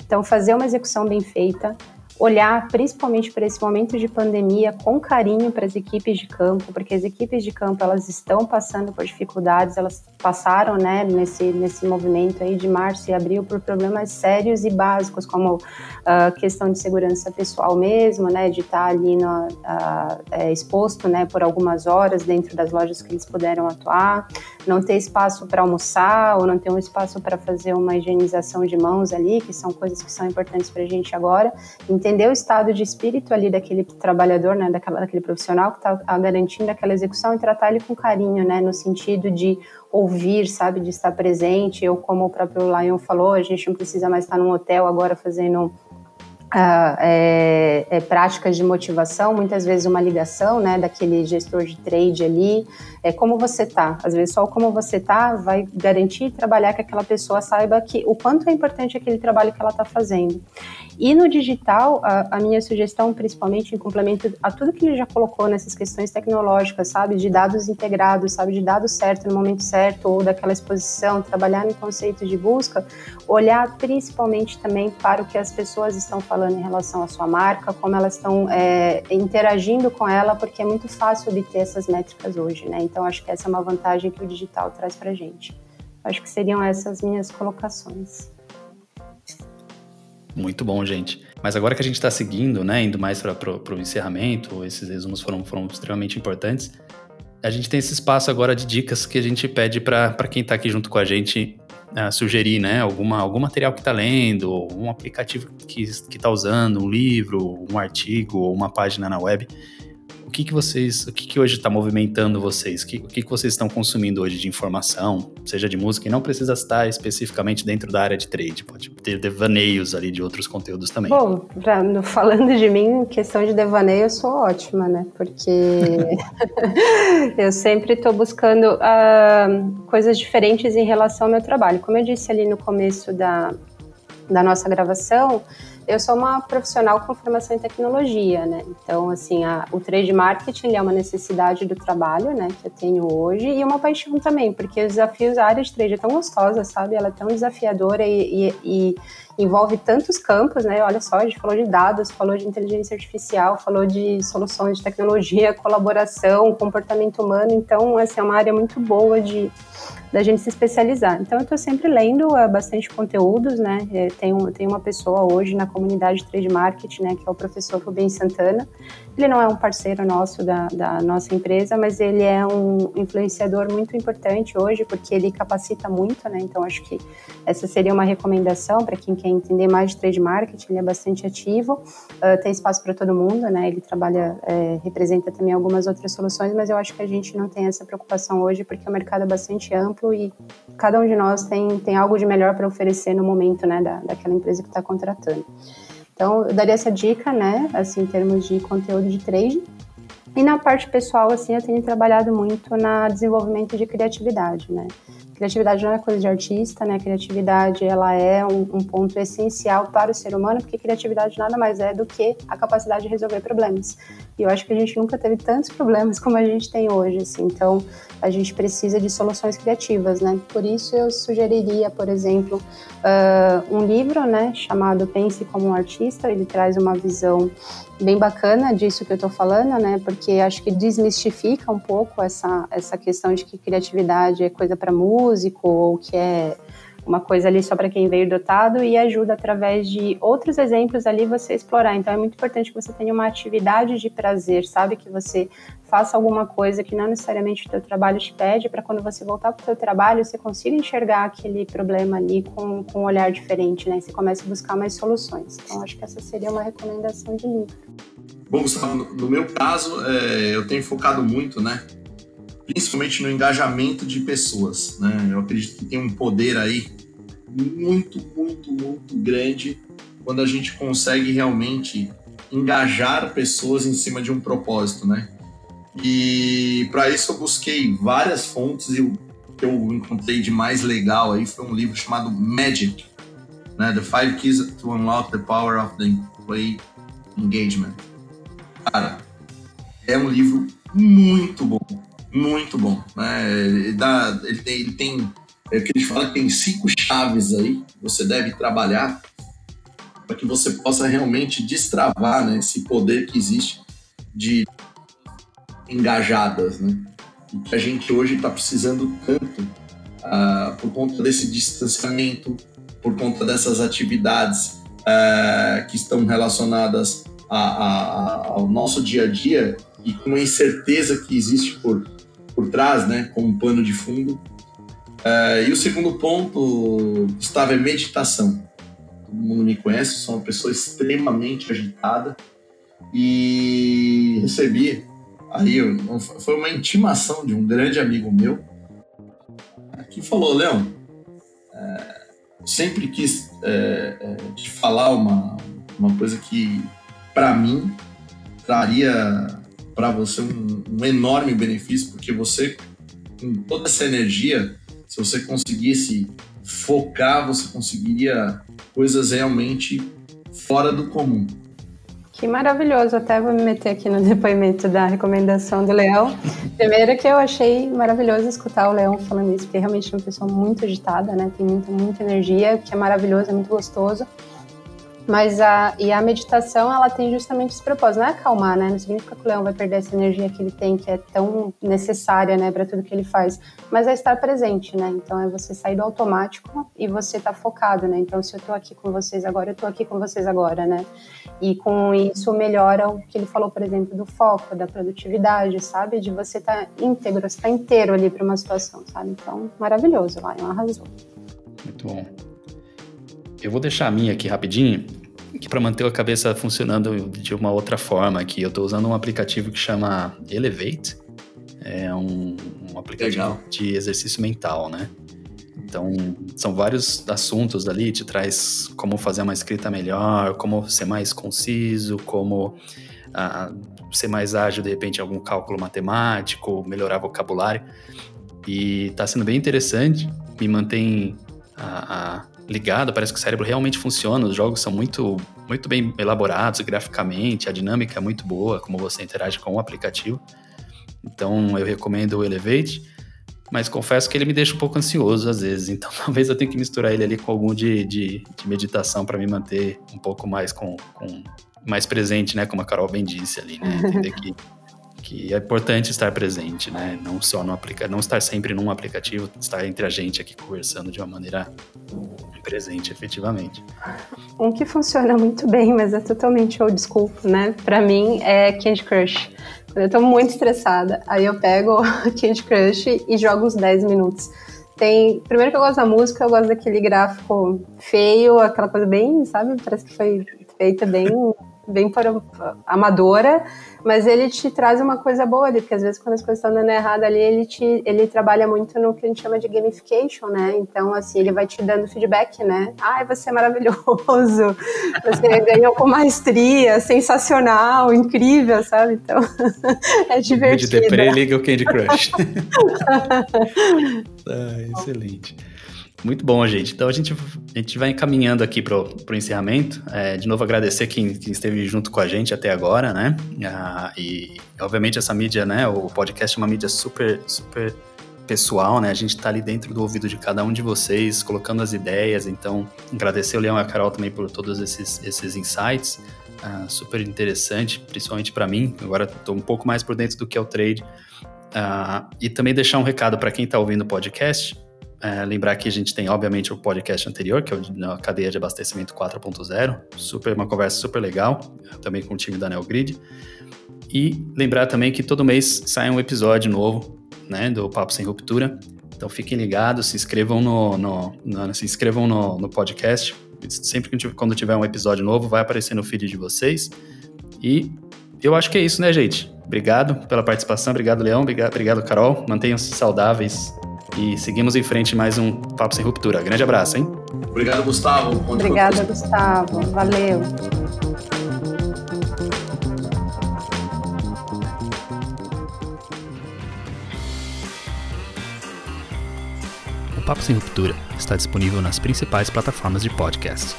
Então, fazer uma execução bem feita, olhar principalmente para esse momento de pandemia com carinho para as equipes de campo, porque as equipes de campo elas estão passando por dificuldades, elas passaram, né, nesse nesse movimento aí de março e abril por problemas sérios e básicos como a uh, questão de segurança pessoal mesmo, né, de estar ali no, uh, exposto, né, por algumas horas dentro das lojas que eles puderam atuar, não ter espaço para almoçar ou não ter um espaço para fazer uma higienização de mãos ali, que são coisas que são importantes para a gente agora. Entender o estado de espírito ali daquele trabalhador, né, daquela, daquele profissional que está garantindo aquela execução e tratar ele com carinho, né, no sentido de ouvir, sabe, de estar presente. Ou como o próprio Lion falou, a gente não precisa mais estar num hotel agora fazendo Uh, é, é, práticas de motivação, muitas vezes uma ligação, né, daquele gestor de trade ali, é como você tá. Às vezes só como você tá vai garantir trabalhar que aquela pessoa saiba que o quanto é importante aquele trabalho que ela está fazendo. E no digital, a, a, minha sugestão, principalmente em complemento a tudo que ele já colocou nessas questões tecnológicas, sabe, de dados integrados, sabe, de dados certo no momento certo ou daquela exposição, trabalhar no conceito de busca, olhar principalmente também para o que as pessoas estão falando em relação à sua marca, como elas estão é, interagindo com ela, porque é muito fácil obter essas métricas hoje, né? Então acho que essa é uma vantagem que o digital traz para gente. Acho que seriam essas minhas colocações. Muito bom, gente. Mas agora que a gente está seguindo, né, indo mais para o encerramento, esses resumos foram, foram extremamente importantes. A gente tem esse espaço agora de dicas que a gente pede para quem está aqui junto com a gente uh, sugerir, né, alguma, algum material que está lendo, um aplicativo que está usando, um livro, um artigo ou uma página na web que, que vocês, o que, que hoje está movimentando vocês? O que, o que, que vocês estão consumindo hoje de informação, seja de música, e não precisa estar especificamente dentro da área de trade, pode ter devaneios ali de outros conteúdos também. Bom, pra, falando de mim, questão de devaneio, eu sou ótima, né? Porque eu sempre estou buscando uh, coisas diferentes em relação ao meu trabalho. Como eu disse ali no começo da, da nossa gravação, eu sou uma profissional com formação em tecnologia, né? Então, assim, a, o trade marketing é uma necessidade do trabalho, né, que eu tenho hoje e uma paixão também, porque os desafios, a área de trade é tão gostosa, sabe? Ela é tão desafiadora e, e, e envolve tantos campos, né? Olha só, a gente falou de dados, falou de inteligência artificial, falou de soluções de tecnologia, colaboração, comportamento humano. Então, essa é uma área muito boa de da gente se especializar. Então, eu estou sempre lendo uh, bastante conteúdos, né? Eu tenho, tenho uma pessoa hoje na comunidade de trade marketing, né, que é o professor Rubem Santana. Ele não é um parceiro nosso da, da nossa empresa, mas ele é um influenciador muito importante hoje, porque ele capacita muito, né? Então, acho que essa seria uma recomendação para quem quer entender mais de trade marketing. Ele é bastante ativo, uh, tem espaço para todo mundo, né? Ele trabalha, é, representa também algumas outras soluções, mas eu acho que a gente não tem essa preocupação hoje, porque o mercado é bastante amplo e cada um de nós tem, tem algo de melhor para oferecer no momento, né, da, daquela empresa que está contratando. Então, eu daria essa dica, né, assim, em termos de conteúdo de trade. E na parte pessoal, assim, eu tenho trabalhado muito na desenvolvimento de criatividade, né. Criatividade não é coisa de artista, né? Criatividade ela é um, um, ponto essencial para o ser humano, porque criatividade nada mais é do que a capacidade de resolver problemas. E eu acho que a gente nunca teve tantos problemas como a gente tem hoje, assim. Então, a gente precisa de soluções criativas, né? Por isso eu sugeriria, por exemplo, uh, um livro, né, chamado Pense como um Artista. Ele traz uma visão bem bacana disso que eu estou falando, né? Porque acho que desmistifica um pouco essa, essa questão de que criatividade é coisa para músico ou que é uma coisa ali só para quem veio dotado e ajuda através de outros exemplos ali você explorar. Então é muito importante que você tenha uma atividade de prazer, sabe? Que você faça alguma coisa que não necessariamente o teu trabalho te pede, para quando você voltar para o teu trabalho, você consiga enxergar aquele problema ali com, com um olhar diferente, né? Você começa a buscar mais soluções. Então acho que essa seria uma recomendação de livro. Bom, Gustavo, no meu caso, é, eu tenho focado muito, né? Principalmente no engajamento de pessoas. Né? Eu acredito que tem um poder aí muito, muito, muito grande quando a gente consegue realmente engajar pessoas em cima de um propósito, né? E para isso eu busquei várias fontes e o que eu encontrei de mais legal aí foi um livro chamado Magic, né? The Five Keys to Unlock the Power of the Employee Engagement. Cara, é um livro muito bom, muito bom. Né? Ele, dá, ele tem, ele tem é que ele fala que tem cinco chaves aí que você deve trabalhar para que você possa realmente destravar né, esse poder que existe de engajadas, né? E que a gente hoje está precisando tanto uh, por conta desse distanciamento, por conta dessas atividades uh, que estão relacionadas a, a, ao nosso dia a dia e com a incerteza que existe por, por trás, né, como pano de fundo. Uh, e o segundo ponto, Gustavo, é meditação. Todo mundo me conhece, sou uma pessoa extremamente agitada e recebi aí foi uma intimação de um grande amigo meu que falou, Leão, é, sempre quis é, te falar uma, uma coisa que para mim traria para você um, um, enorme benefício, porque você, com toda essa energia, se você conseguisse focar, você conseguiria coisas realmente fora do comum. Que maravilhoso, até vou me meter aqui no depoimento da recomendação do Leão. Primeiro que eu achei maravilhoso escutar o Leão falando isso, porque realmente é uma pessoa muito agitada, né? Tem muita, muita energia, que é maravilhoso, é muito gostoso. Mas a, e a meditação, ela tem justamente esse propósito, não é acalmar, né? Não significa que o leão vai perder essa energia que ele tem, que é tão necessária, né, para tudo que ele faz, mas é estar presente, né? Então é você sair do automático e você tá focado, né? Então se eu tô aqui com vocês agora, eu tô aqui com vocês agora, né? E com isso melhora o que ele falou, por exemplo, do foco, da produtividade, sabe? De você tá íntegro, você tá inteiro ali para uma situação, sabe? Então, maravilhoso, Lion, arrasou. Muito bom. Eu vou deixar a minha aqui rapidinho, que para manter a cabeça funcionando de uma outra forma aqui. Eu estou usando um aplicativo que chama Elevate. É um, um aplicativo Legal. de exercício mental, né? Então, são vários assuntos ali, te traz como fazer uma escrita melhor, como ser mais conciso, como ah, ser mais ágil, de repente, em algum cálculo matemático, melhorar vocabulário. E está sendo bem interessante, me mantém a, a ligado, parece que o cérebro realmente funciona. Os jogos são muito, muito bem elaborados graficamente, a dinâmica é muito boa, como você interage com o aplicativo. Então eu recomendo o Elevate, mas confesso que ele me deixa um pouco ansioso às vezes. Então talvez eu tenha que misturar ele ali com algum de, de, de meditação para me manter um pouco mais com, com, mais presente, né? Como a Carol bem disse ali, né? Entender que que é importante estar presente, né? Não só no aplicativo, não estar sempre num aplicativo, estar entre a gente aqui conversando de uma maneira presente, efetivamente. Um que funciona muito bem, mas é totalmente old school, né? Para mim é Candy Crush. Quando eu tô muito estressada, aí eu pego Candy Crush e jogo uns 10 minutos. Tem, primeiro que eu gosto da música, eu gosto daquele gráfico feio, aquela coisa bem, sabe? Parece que foi feita bem bem para amadora, mas ele te traz uma coisa boa ali, porque às vezes quando as coisas estão dando errado ali, ele te ele trabalha muito no que a gente chama de gamification, né? Então, assim, ele vai te dando feedback, né? Ai, você é maravilhoso, você ganhou com maestria, sensacional, incrível, sabe? Então, é divertido. De deprê, liga o Candy Crush. ah, excelente. Muito bom, gente. Então a gente, a gente vai encaminhando aqui para o encerramento. É, de novo, agradecer quem, quem, esteve junto com a gente até agora, né? Ah, e, obviamente, essa mídia, né? O podcast é uma mídia super, super pessoal, né? A gente está ali dentro do ouvido de cada um de vocês, colocando as ideias. Então, agradecer o Leão e a Carol também por todos esses, esses insights. Ah, super interessante, principalmente para mim. Agora estou um pouco mais por dentro do que é o trade. Ah, e também deixar um recado para quem está ouvindo o podcast. É, lembrar que a gente tem, obviamente, o podcast anterior, que é a cadeia de abastecimento 4.0, super, uma conversa super legal, também com o time da Neogrid. E lembrar também que todo mês sai um episódio novo, né, do Papo Sem Ruptura. Então fiquem ligados, se inscrevam no, no, no se inscrevam no, no, podcast. Sempre que quando tiver um episódio novo, vai aparecer no feed de vocês. E eu acho que é isso, né, gente? Obrigado pela participação, obrigado, Leão, obrigado, obrigado Carol. Mantenham-se saudáveis e seguimos em frente mais um Papo Sem Ruptura. Grande abraço, hein? Obrigado, Gustavo. Obrigada, Gustavo. Valeu. O Papo Sem Ruptura está disponível nas principais plataformas de podcast,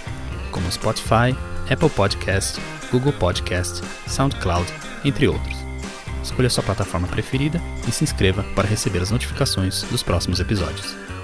como Spotify, Apple Podcast, Google Podcast, SoundCloud, entre outros. Escolha sua plataforma preferida e se inscreva para receber as notificações dos próximos episódios.